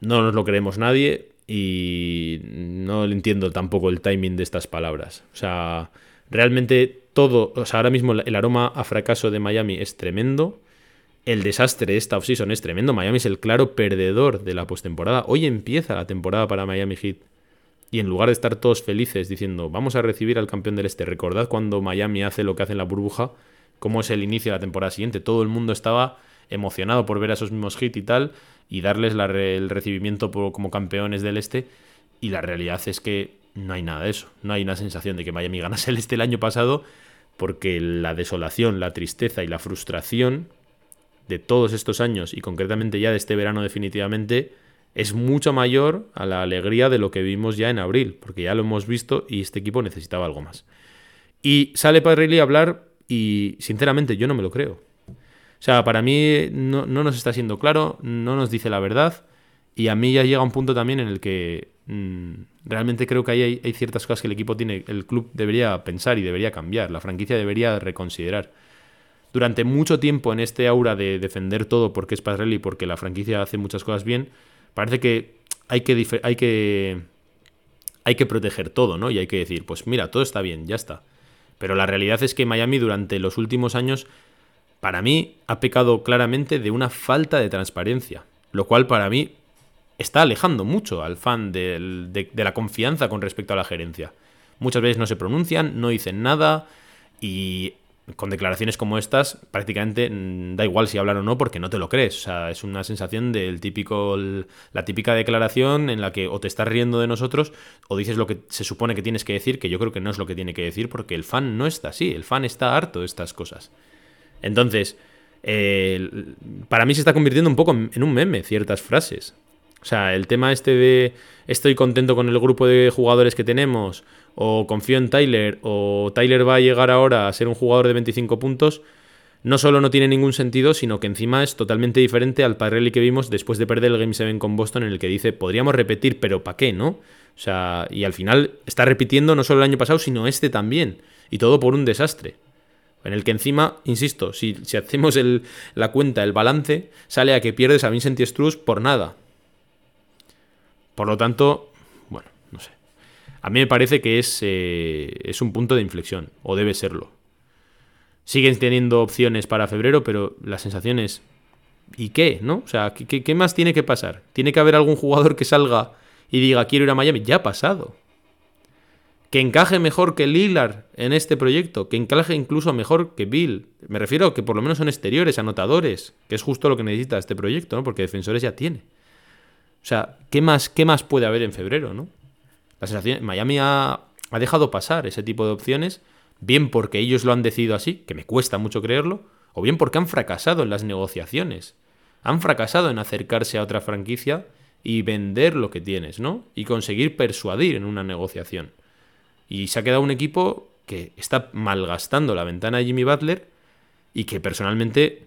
no nos lo creemos nadie y no entiendo tampoco el timing de estas palabras. O sea, realmente todo, o sea, ahora mismo el aroma a fracaso de Miami es tremendo. El desastre de esta offseason es tremendo. Miami es el claro perdedor de la postemporada. Hoy empieza la temporada para Miami Heat. Y en lugar de estar todos felices diciendo, vamos a recibir al campeón del este, recordad cuando Miami hace lo que hace en la burbuja, cómo es el inicio de la temporada siguiente. Todo el mundo estaba emocionado por ver a esos mismos hits y tal, y darles el recibimiento como campeones del este. Y la realidad es que no hay nada de eso. No hay una sensación de que Miami ganase el este el año pasado, porque la desolación, la tristeza y la frustración de todos estos años, y concretamente ya de este verano definitivamente, es mucho mayor a la alegría de lo que vimos ya en abril, porque ya lo hemos visto y este equipo necesitaba algo más. Y sale Padrilli a hablar y sinceramente yo no me lo creo. O sea, para mí no, nos está siendo claro, no nos dice la verdad. Y a mí ya llega un punto también en el que mm, realmente creo que hay, hay, ciertas cosas que el equipo tiene, el club debería pensar y debería cambiar, la franquicia debería reconsiderar. Durante mucho tiempo en este aura de defender todo porque es y porque la franquicia hace muchas cosas bien, parece que hay que, hay que, hay que proteger todo, ¿no? Y hay que decir, pues mira, todo está bien, ya está. Pero la realidad es que Miami durante los últimos años para mí ha pecado claramente de una falta de transparencia, lo cual para mí está alejando mucho al fan de, la confianza con respecto a la gerencia. Muchas veces no se pronuncian, no dicen nada y con declaraciones como estas prácticamente mm, da igual si hablan o no porque no te lo crees. O sea, es una sensación del típico, la típica declaración en la que o te estás riendo de nosotros o dices lo que se supone que tienes que decir, que yo creo que no es lo que tiene que decir porque el fan no está así, el fan está harto de estas cosas. Entonces, para mí se está convirtiendo un poco en, un meme ciertas frases. O sea, el tema este de estoy contento con el grupo de jugadores que tenemos, o confío en Tyler, o Tyler va a llegar ahora a ser un jugador de 25 puntos, no solo no tiene ningún sentido, sino que encima es totalmente diferente al Parrelli que vimos después de perder el Game 7 con Boston, en el que dice, podríamos repetir, pero ¿para qué, no? O sea, y al final está repitiendo no solo el año pasado, sino este también. Y todo por un desastre en el que encima, insisto, si, hacemos la cuenta, el balance, sale a que pierdes a Vincent y Struz por nada. Por lo tanto, bueno, no sé. A mí me parece que es, eh, es un punto de inflexión, o debe serlo. Siguen teniendo opciones para febrero, pero la sensación es, ¿y qué? ¿No? O sea, ¿qué, ¿qué más tiene que pasar? ¿Tiene que haber algún jugador que salga y diga, quiero ir a Miami? Ya ha pasado que encaje mejor que Lillard en este proyecto, que encaje incluso mejor que Bill. Me refiero a que por lo menos son exteriores, anotadores, que es justo lo que necesita este proyecto, ¿no? Porque defensores ya tiene. O sea, ¿qué más, qué más puede haber en febrero, no? La sensación, Miami ha, ha dejado pasar ese tipo de opciones, bien porque ellos lo han decidido así, que me cuesta mucho creerlo, o bien porque han fracasado en las negociaciones. Han fracasado en acercarse a otra franquicia y vender lo que tienes, ¿no? Y conseguir persuadir en una negociación. Y se ha quedado un equipo que está malgastando la ventana de Jimmy Butler y que personalmente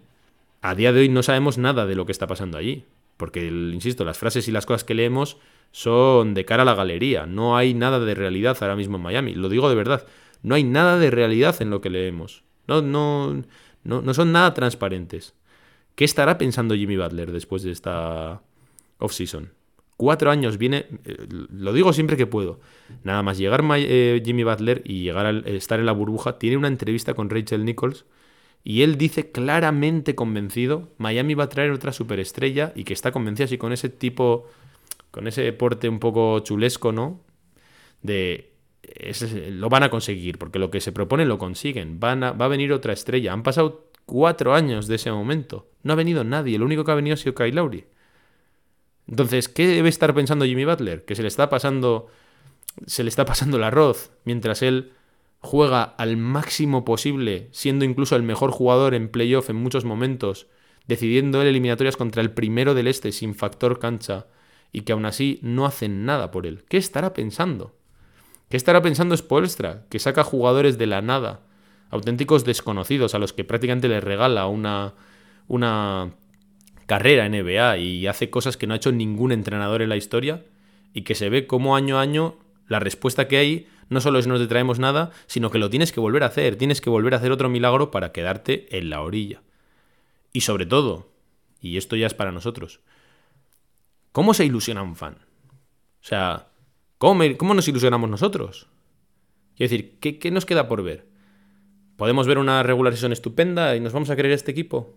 a día de hoy no sabemos nada de lo que está pasando allí. Porque, insisto, las frases y las cosas que leemos son de cara a la galería. No hay nada de realidad ahora mismo en Miami. Lo digo de verdad. No hay nada de realidad en lo que leemos. No, no, no, no son nada transparentes. ¿Qué estará pensando Jimmy Butler después de esta off-season? Cuatro años viene, eh, lo digo siempre que puedo. Nada más llegar eh, Jimmy Butler y llegar a estar en la burbuja, tiene una entrevista con Rachel Nichols y él dice claramente convencido, Miami va a traer otra superestrella y que está convencido así con ese tipo, con ese porte un poco chulesco, ¿no? De lo van a conseguir, porque lo que se propone lo consiguen. Va a venir otra estrella. Han pasado cuatro años de ese momento. No ha venido nadie. El único que ha venido ha sido Kyle Lowry. Entonces, ¿qué debe estar pensando Jimmy Butler? Que se le está pasando. Se le está pasando el arroz mientras él juega al máximo posible, siendo incluso el mejor jugador en playoff en muchos momentos, decidiendo eliminatorias contra el primero del este sin factor cancha, y que aún así no hacen nada por él. ¿Qué estará pensando? ¿Qué estará pensando Spolstra, que saca jugadores de la nada, auténticos desconocidos, a los que prácticamente les regala una, una carrera en NBA y hace cosas que no ha hecho ningún entrenador en la historia y que se ve como año a año la respuesta que hay no solo es no te traemos nada, sino que lo tienes que volver a hacer, tienes que volver a hacer otro milagro para quedarte en la orilla. Y sobre todo, y esto ya es para nosotros, ¿cómo se ilusiona un fan? O sea, ¿cómo, cómo nos ilusionamos nosotros? Quiero decir, ¿qué, ¿qué, nos queda por ver? ¿Podemos ver una regularización estupenda y nos vamos a creer este equipo?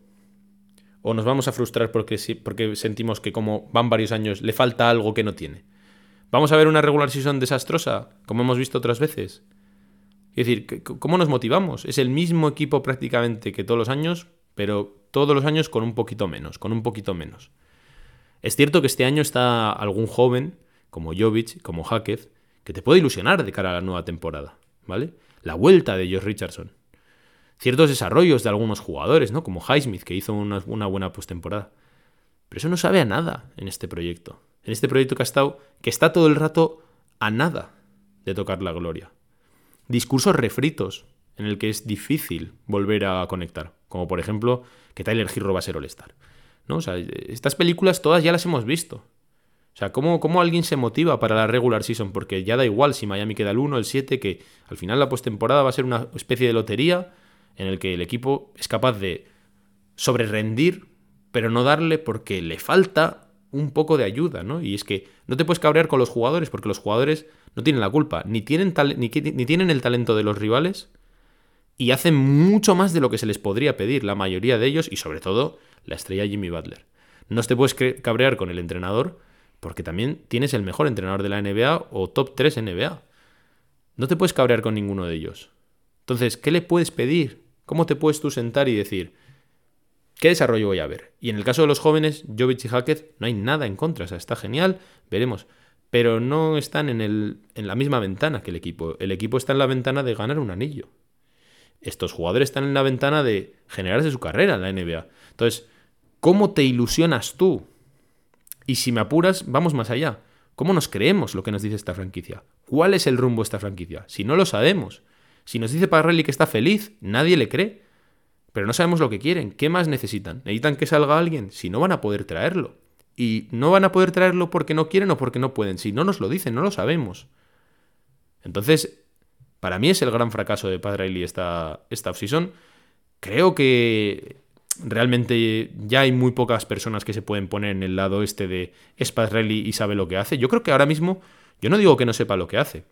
O nos vamos a frustrar porque, porque sentimos que como van varios años le falta algo que no tiene. ¿Vamos a ver una regular season desastrosa, como hemos visto otras veces? Es decir, ¿cómo nos motivamos? Es el mismo equipo prácticamente que todos los años, pero todos los años con un poquito menos, con un poquito menos. Es cierto que este año está algún joven, como Jovic, como Hackett, que te puede ilusionar de cara a la nueva temporada, ¿vale? La vuelta de Josh Richardson ciertos desarrollos de algunos jugadores, ¿no? Como Highsmith, que hizo una, buena postemporada. Pero eso no sabe a nada en este proyecto. En este proyecto que ha estado, que está todo el rato a nada de tocar la gloria. Discursos refritos en el que es difícil volver a conectar. Como por ejemplo que Tyler Hero va a ser All-Star. ¿no? O sea, estas películas todas ya las hemos visto. O sea, ¿cómo, ¿cómo, alguien se motiva para la regular season? Porque ya da igual si Miami queda el 1, el 7, que al final la postemporada va a ser una especie de lotería en el que el equipo es capaz de sobrerendir, pero no darle porque le falta un poco de ayuda, ¿no? Y es que no te puedes cabrear con los jugadores porque los jugadores no tienen la culpa, ni tienen, ni tienen el talento de los rivales y hacen mucho más de lo que se les podría pedir, la mayoría de ellos y sobre todo la estrella Jimmy Butler. No te puedes cabrear con el entrenador porque también tienes el mejor entrenador de la NBA o top 3 NBA. No te puedes cabrear con ninguno de ellos. Entonces, ¿qué le puedes pedir? ¿Cómo te puedes tú sentar y decir, ¿qué desarrollo voy a ver? Y en el caso de los jóvenes, Jovic y Hackett, no hay nada en contra, o sea, está genial, veremos. Pero no están en, el, en la misma ventana que el equipo. El equipo está en la ventana de ganar un anillo. Estos jugadores están en la ventana de generarse su carrera en la NBA. Entonces, ¿cómo te ilusionas tú? Y si me apuras, vamos más allá. ¿Cómo nos creemos lo que nos dice esta franquicia? ¿Cuál es el rumbo de esta franquicia? Si no lo sabemos, si nos dice Parrelli que está feliz, nadie le cree. Pero no sabemos lo que quieren. ¿Qué más necesitan? ¿Necesitan que salga alguien? Si no van a poder traerlo. Y no van a poder traerlo porque no quieren o porque no pueden. Si no nos lo dicen, no lo sabemos. Entonces, para mí es el gran fracaso de Padre esta, esta offseason. Creo que realmente ya hay muy pocas personas que se pueden poner en el lado este de es y sabe lo que hace. Yo creo que ahora mismo, yo no digo que no sepa lo que hace,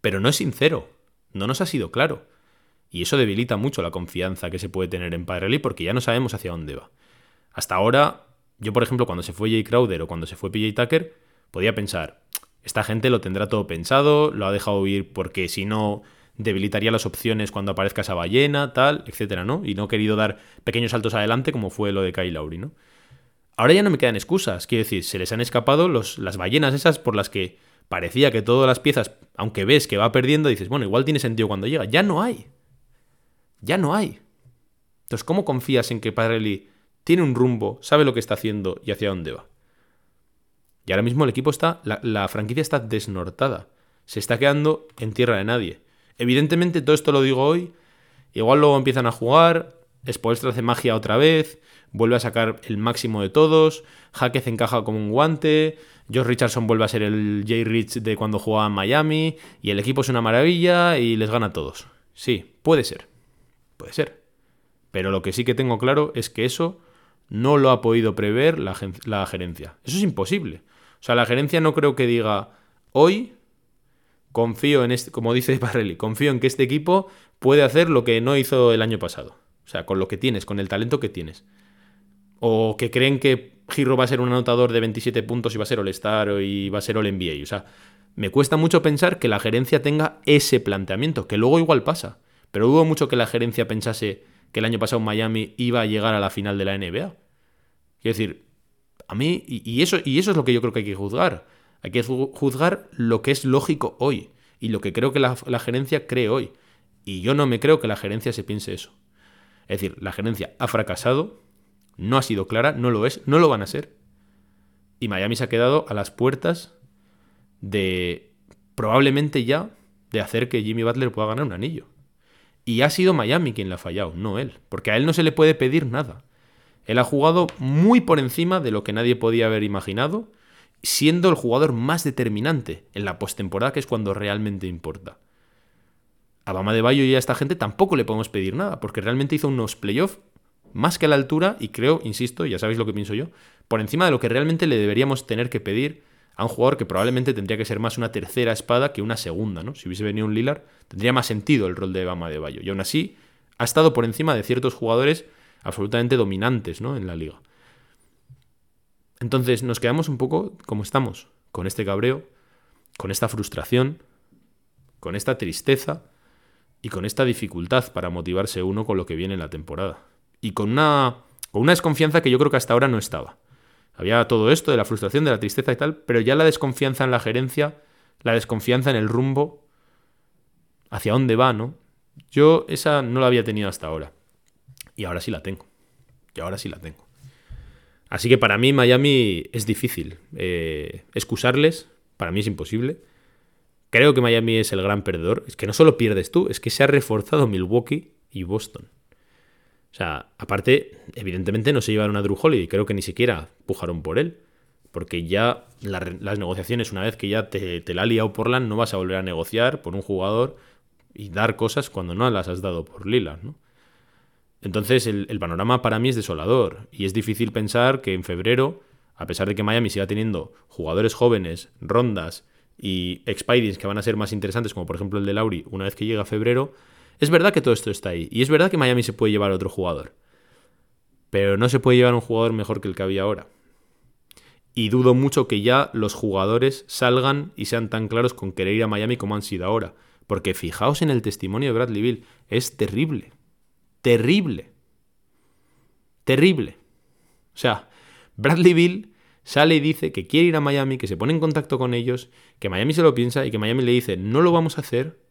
pero no es sincero no nos ha sido claro. Y eso debilita mucho la confianza que se puede tener en Pirelli porque ya no sabemos hacia dónde va. Hasta ahora, yo por ejemplo, cuando se fue Jay Crowder o cuando se fue PJ Tucker, podía pensar, esta gente lo tendrá todo pensado, lo ha dejado ir porque si no debilitaría las opciones cuando aparezca esa ballena, tal, etcétera, ¿no? Y no ha querido dar pequeños saltos adelante como fue lo de Kyle Lowry, ¿no? Ahora ya no me quedan excusas, quiero decir, se les han escapado los, las ballenas esas por las que parecía que todas las piezas, aunque ves que va perdiendo, dices, bueno, igual tiene sentido cuando llega. Ya no hay. Ya no hay. Entonces, ¿cómo confías en que Padre tiene un rumbo, sabe lo que está haciendo y hacia dónde va? Y ahora mismo el equipo está, la, la franquicia está desnortada. Se está quedando en tierra de nadie. Evidentemente, todo esto lo digo hoy. Igual luego empiezan a jugar, Spoelstra hace magia otra vez, vuelve a sacar el máximo de todos, Jaquez encaja como un guante, Josh Richardson vuelve a ser el Jay Rich de cuando jugaba en Miami, y el equipo es una maravilla y les gana a todos. Sí, puede ser. Puede ser. Pero lo que sí que tengo claro es que eso no lo ha podido prever la, la gerencia. Eso es imposible. O sea, la gerencia no creo que diga, hoy confío en este, como dice Barrelli, confío en que este equipo puede hacer lo que no hizo el año pasado. O sea, con lo que tienes, con el talento que tienes. O que creen que Giro va a ser un anotador de 27 puntos y va a ser All-Star y va a ser All-NBA. O sea, me cuesta mucho pensar que la gerencia tenga ese planteamiento, que luego igual pasa. Pero hubo mucho que la gerencia pensase que el año pasado Miami iba a llegar a la final de la NBA. Quiero decir, a mí, y, eso, y eso es lo que yo creo que hay que juzgar. Hay que juzgar lo que es lógico hoy y lo que creo que la gerencia cree hoy. Y yo no me creo que la gerencia se piense eso. Es decir, la gerencia ha fracasado, no ha sido clara, no lo es, no lo van a ser. Y Miami se ha quedado a las puertas de probablemente ya de hacer que Jimmy Butler pueda ganar un anillo. Y ha sido Miami quien le ha fallado, no él. Porque a él no se le puede pedir nada. Él ha jugado muy por encima de lo que nadie podía haber imaginado, siendo el jugador más determinante en la postemporada, que es cuando realmente importa. A Bama de Bayo y a esta gente tampoco le podemos pedir nada, porque realmente hizo unos playoffs más que a la altura, y creo, insisto, ya sabéis lo que pienso yo, por encima de lo que realmente le deberíamos tener que pedir a un jugador que probablemente tendría que ser más una tercera espada que una segunda, ¿no? Si hubiese venido un Lilar, tendría más sentido el rol de Bama de Bayo. Y aún así, ha estado por encima de ciertos jugadores absolutamente dominantes, ¿no? En la liga. Entonces, nos quedamos un poco como estamos, con este cabreo, con esta frustración, con esta tristeza y con esta dificultad para motivarse uno con lo que viene en la temporada. Y con una, con una desconfianza que yo creo que hasta ahora no estaba. Había todo esto de la frustración, de la tristeza y tal, pero ya la desconfianza en la gerencia, la desconfianza en el rumbo, hacia dónde va, ¿no? Yo esa no la había tenido hasta ahora. Y ahora sí la tengo. Y ahora sí la tengo. Así que para mí Miami es difícil. Eh, excusarles, para mí es imposible. Creo que Miami es el gran perdedor. Es que no solo pierdes tú, es que se ha reforzado Milwaukee y Boston. O sea, aparte, evidentemente no se llevaron a Drew Holiday, creo que ni siquiera pujaron por él. Porque ya las negociaciones, una vez que ya te, la ha liado Portland, no vas a volver a negociar por un jugador y dar cosas cuando no las has dado por Lillard, ¿no? Entonces el, panorama para mí es desolador y es difícil pensar que en febrero, a pesar de que Miami siga teniendo jugadores jóvenes, rondas y expidings que van a ser más interesantes, como por ejemplo el de Lauri, una vez que llega febrero, es verdad que todo esto está ahí. Y es verdad que Miami se puede llevar a otro jugador. Pero no se puede llevar un jugador mejor que el que había ahora. Y dudo mucho que ya los jugadores salgan y sean tan claros con querer ir a Miami como han sido ahora. Porque fijaos en el testimonio de Bradley Bill. Es terrible. Terrible. Terrible. O sea, Bradley Bill sale y dice que quiere ir a Miami, que se pone en contacto con ellos, que Miami se lo piensa y que Miami le dice no lo vamos a hacer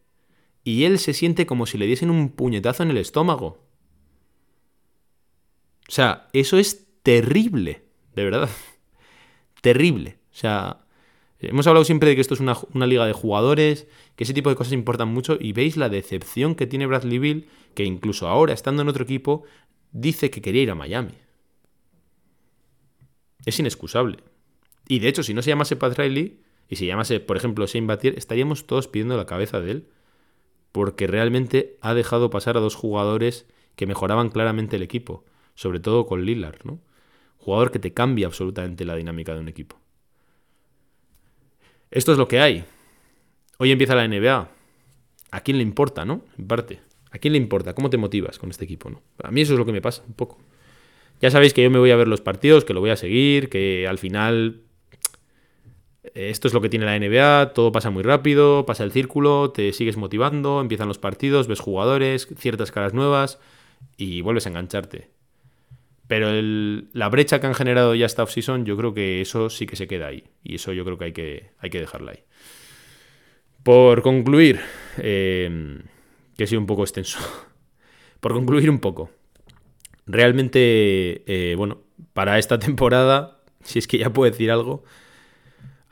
y él se siente como si le diesen un puñetazo en el estómago. O sea, eso es terrible, de verdad. terrible. O sea, hemos hablado siempre de que esto es una, liga de jugadores, que ese tipo de cosas importan mucho, y veis la decepción que tiene Bradley Bill, que incluso ahora, estando en otro equipo, dice que quería ir a Miami. Es inexcusable. Y de hecho, si no se llamase Pat Riley, y se llamase, por ejemplo, Shane Batier, estaríamos todos pidiendo la cabeza de él porque realmente ha dejado pasar a dos jugadores que mejoraban claramente el equipo, sobre todo con Lillard, ¿no? Jugador que te cambia absolutamente la dinámica de un equipo. Esto es lo que hay. Hoy empieza la NBA. ¿A quién le importa, no? En parte. ¿A quién le importa? ¿Cómo te motivas con este equipo, no? A mí eso es lo que me pasa un poco. Ya sabéis que yo me voy a ver los partidos, que lo voy a seguir, que al final esto es lo que tiene la NBA, todo pasa muy rápido, pasa el círculo, te sigues motivando, empiezan los partidos, ves jugadores, ciertas caras nuevas y vuelves a engancharte. Pero la brecha que han generado ya esta offseason, yo creo que eso sí que se queda ahí. Y eso yo creo que hay que, hay que dejarla ahí. Por concluir, eh, que he sido un poco extenso. Por concluir un poco. Realmente, eh, bueno, para esta temporada, si es que ya puedo decir algo,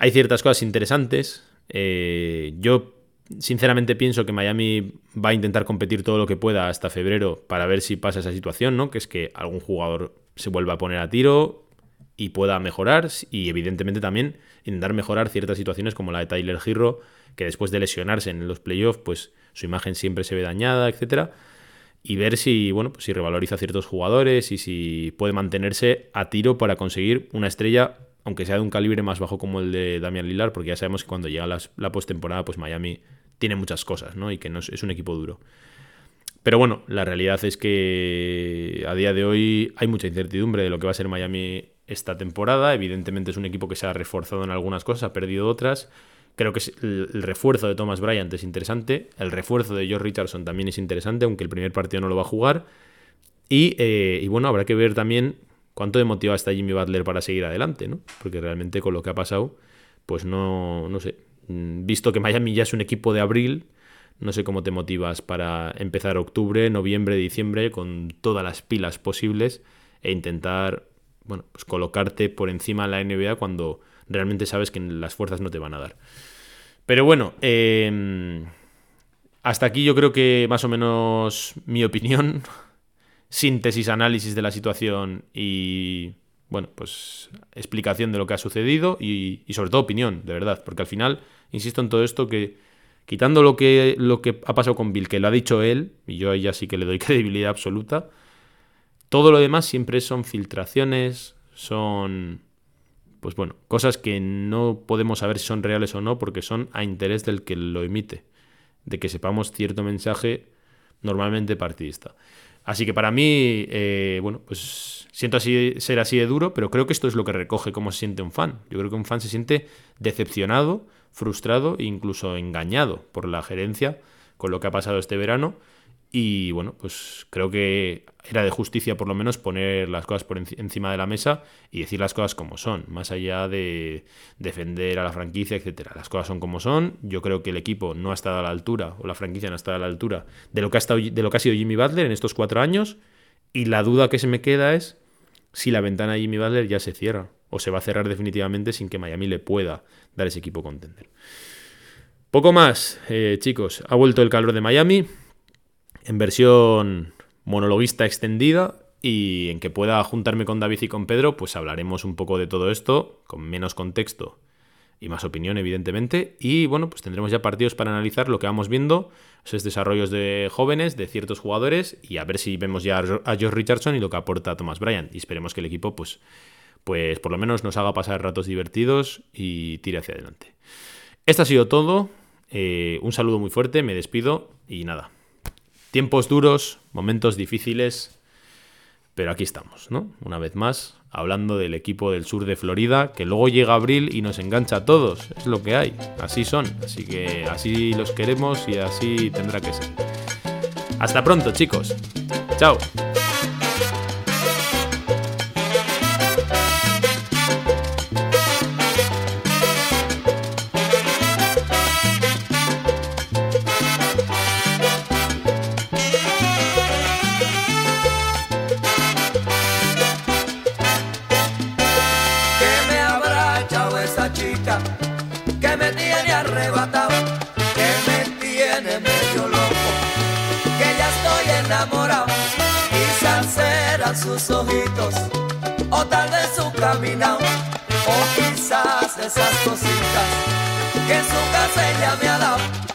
hay ciertas cosas interesantes. Eh, yo sinceramente pienso que Miami va a intentar competir todo lo que pueda hasta febrero para ver si pasa esa situación, ¿no? Que es que algún jugador se vuelva a poner a tiro y pueda mejorar y evidentemente también intentar mejorar ciertas situaciones como la de Tyler Girro, que después de lesionarse en los playoffs, pues su imagen siempre se ve dañada, etcétera, y ver si, bueno, pues si revaloriza ciertos jugadores y si puede mantenerse a tiro para conseguir una estrella aunque sea de un calibre más bajo como el de Damian Lillard, porque ya sabemos que cuando llega la, postemporada, pues Miami tiene muchas cosas, ¿no? Y que no es, un equipo duro. Pero bueno, la realidad es que a día de hoy hay mucha incertidumbre de lo que va a ser Miami esta temporada. Evidentemente es un equipo que se ha reforzado en algunas cosas, ha perdido otras. Creo que el, refuerzo de Thomas Bryant es interesante. El refuerzo de George Richardson también es interesante, aunque el primer partido no lo va a jugar. Y, eh, y bueno, habrá que ver también cuánto de motiva está Jimmy Butler para seguir adelante, ¿no? Porque realmente con lo que ha pasado, pues no, no sé. Mm, visto que Miami ya es un equipo de abril, no sé cómo te motivas para empezar octubre, noviembre, diciembre con todas las pilas posibles e intentar, bueno, pues colocarte por encima de la NBA cuando realmente sabes que las fuerzas no te van a dar. Pero bueno, em, hasta aquí yo creo que más o menos mi opinión síntesis, análisis de la situación y, bueno, pues explicación de lo que ha sucedido y, sobre todo opinión, de verdad, porque al final, insisto en todo esto que quitando lo que, lo que ha pasado con Bill, que lo ha dicho él, y yo a ella sí que le doy credibilidad absoluta, todo lo demás siempre son filtraciones, son, pues bueno, cosas que no podemos saber si son reales o no porque son a interés del que lo emite, de que sepamos cierto mensaje normalmente partidista. Así que para mí, eh, bueno, pues siento así, ser así de duro, pero creo que esto es lo que recoge cómo se siente un fan. Yo creo que un fan se siente decepcionado, frustrado e incluso engañado por la gerencia con lo que ha pasado este verano y bueno, pues creo que era de justicia por lo menos poner las cosas por encima de la mesa y decir las cosas como son, más allá de defender a la franquicia, etcétera. Las cosas son como son. Yo creo que el equipo no ha estado a la altura, o la franquicia no ha estado a la altura de lo que ha, estado, de lo que ha sido Jimmy Butler en estos cuatro años. Y la duda que se me queda es si la ventana de Jimmy Butler ya se cierra o se va a cerrar definitivamente sin que Miami le pueda dar ese equipo contender. Poco más, eh, chicos. Ha vuelto el calor de Miami en versión monologuista extendida y en que pueda juntarme con David y con Pedro, pues hablaremos un poco de todo esto, con menos contexto y más opinión, evidentemente. Y bueno, pues tendremos ya partidos para analizar lo que vamos viendo, esos desarrollos de jóvenes, de ciertos jugadores, y a ver si vemos ya a George Richardson y lo que aporta Thomas Bryant. Y esperemos que el equipo, pues, pues por lo menos nos haga pasar ratos divertidos y tire hacia adelante. Esto ha sido todo. Eh, un saludo muy fuerte, me despido y nada. Tiempos duros, momentos difíciles, pero aquí estamos, ¿no? Una vez más, hablando del equipo del sur de Florida, que luego llega abril y nos engancha a todos. Es lo que hay, así son. Así que así los queremos y así tendrá que ser. Hasta pronto, chicos. Chao. Sus ojitos, o tal vez su caminado, o quizás esas cositas que en su casa ella me ha dado.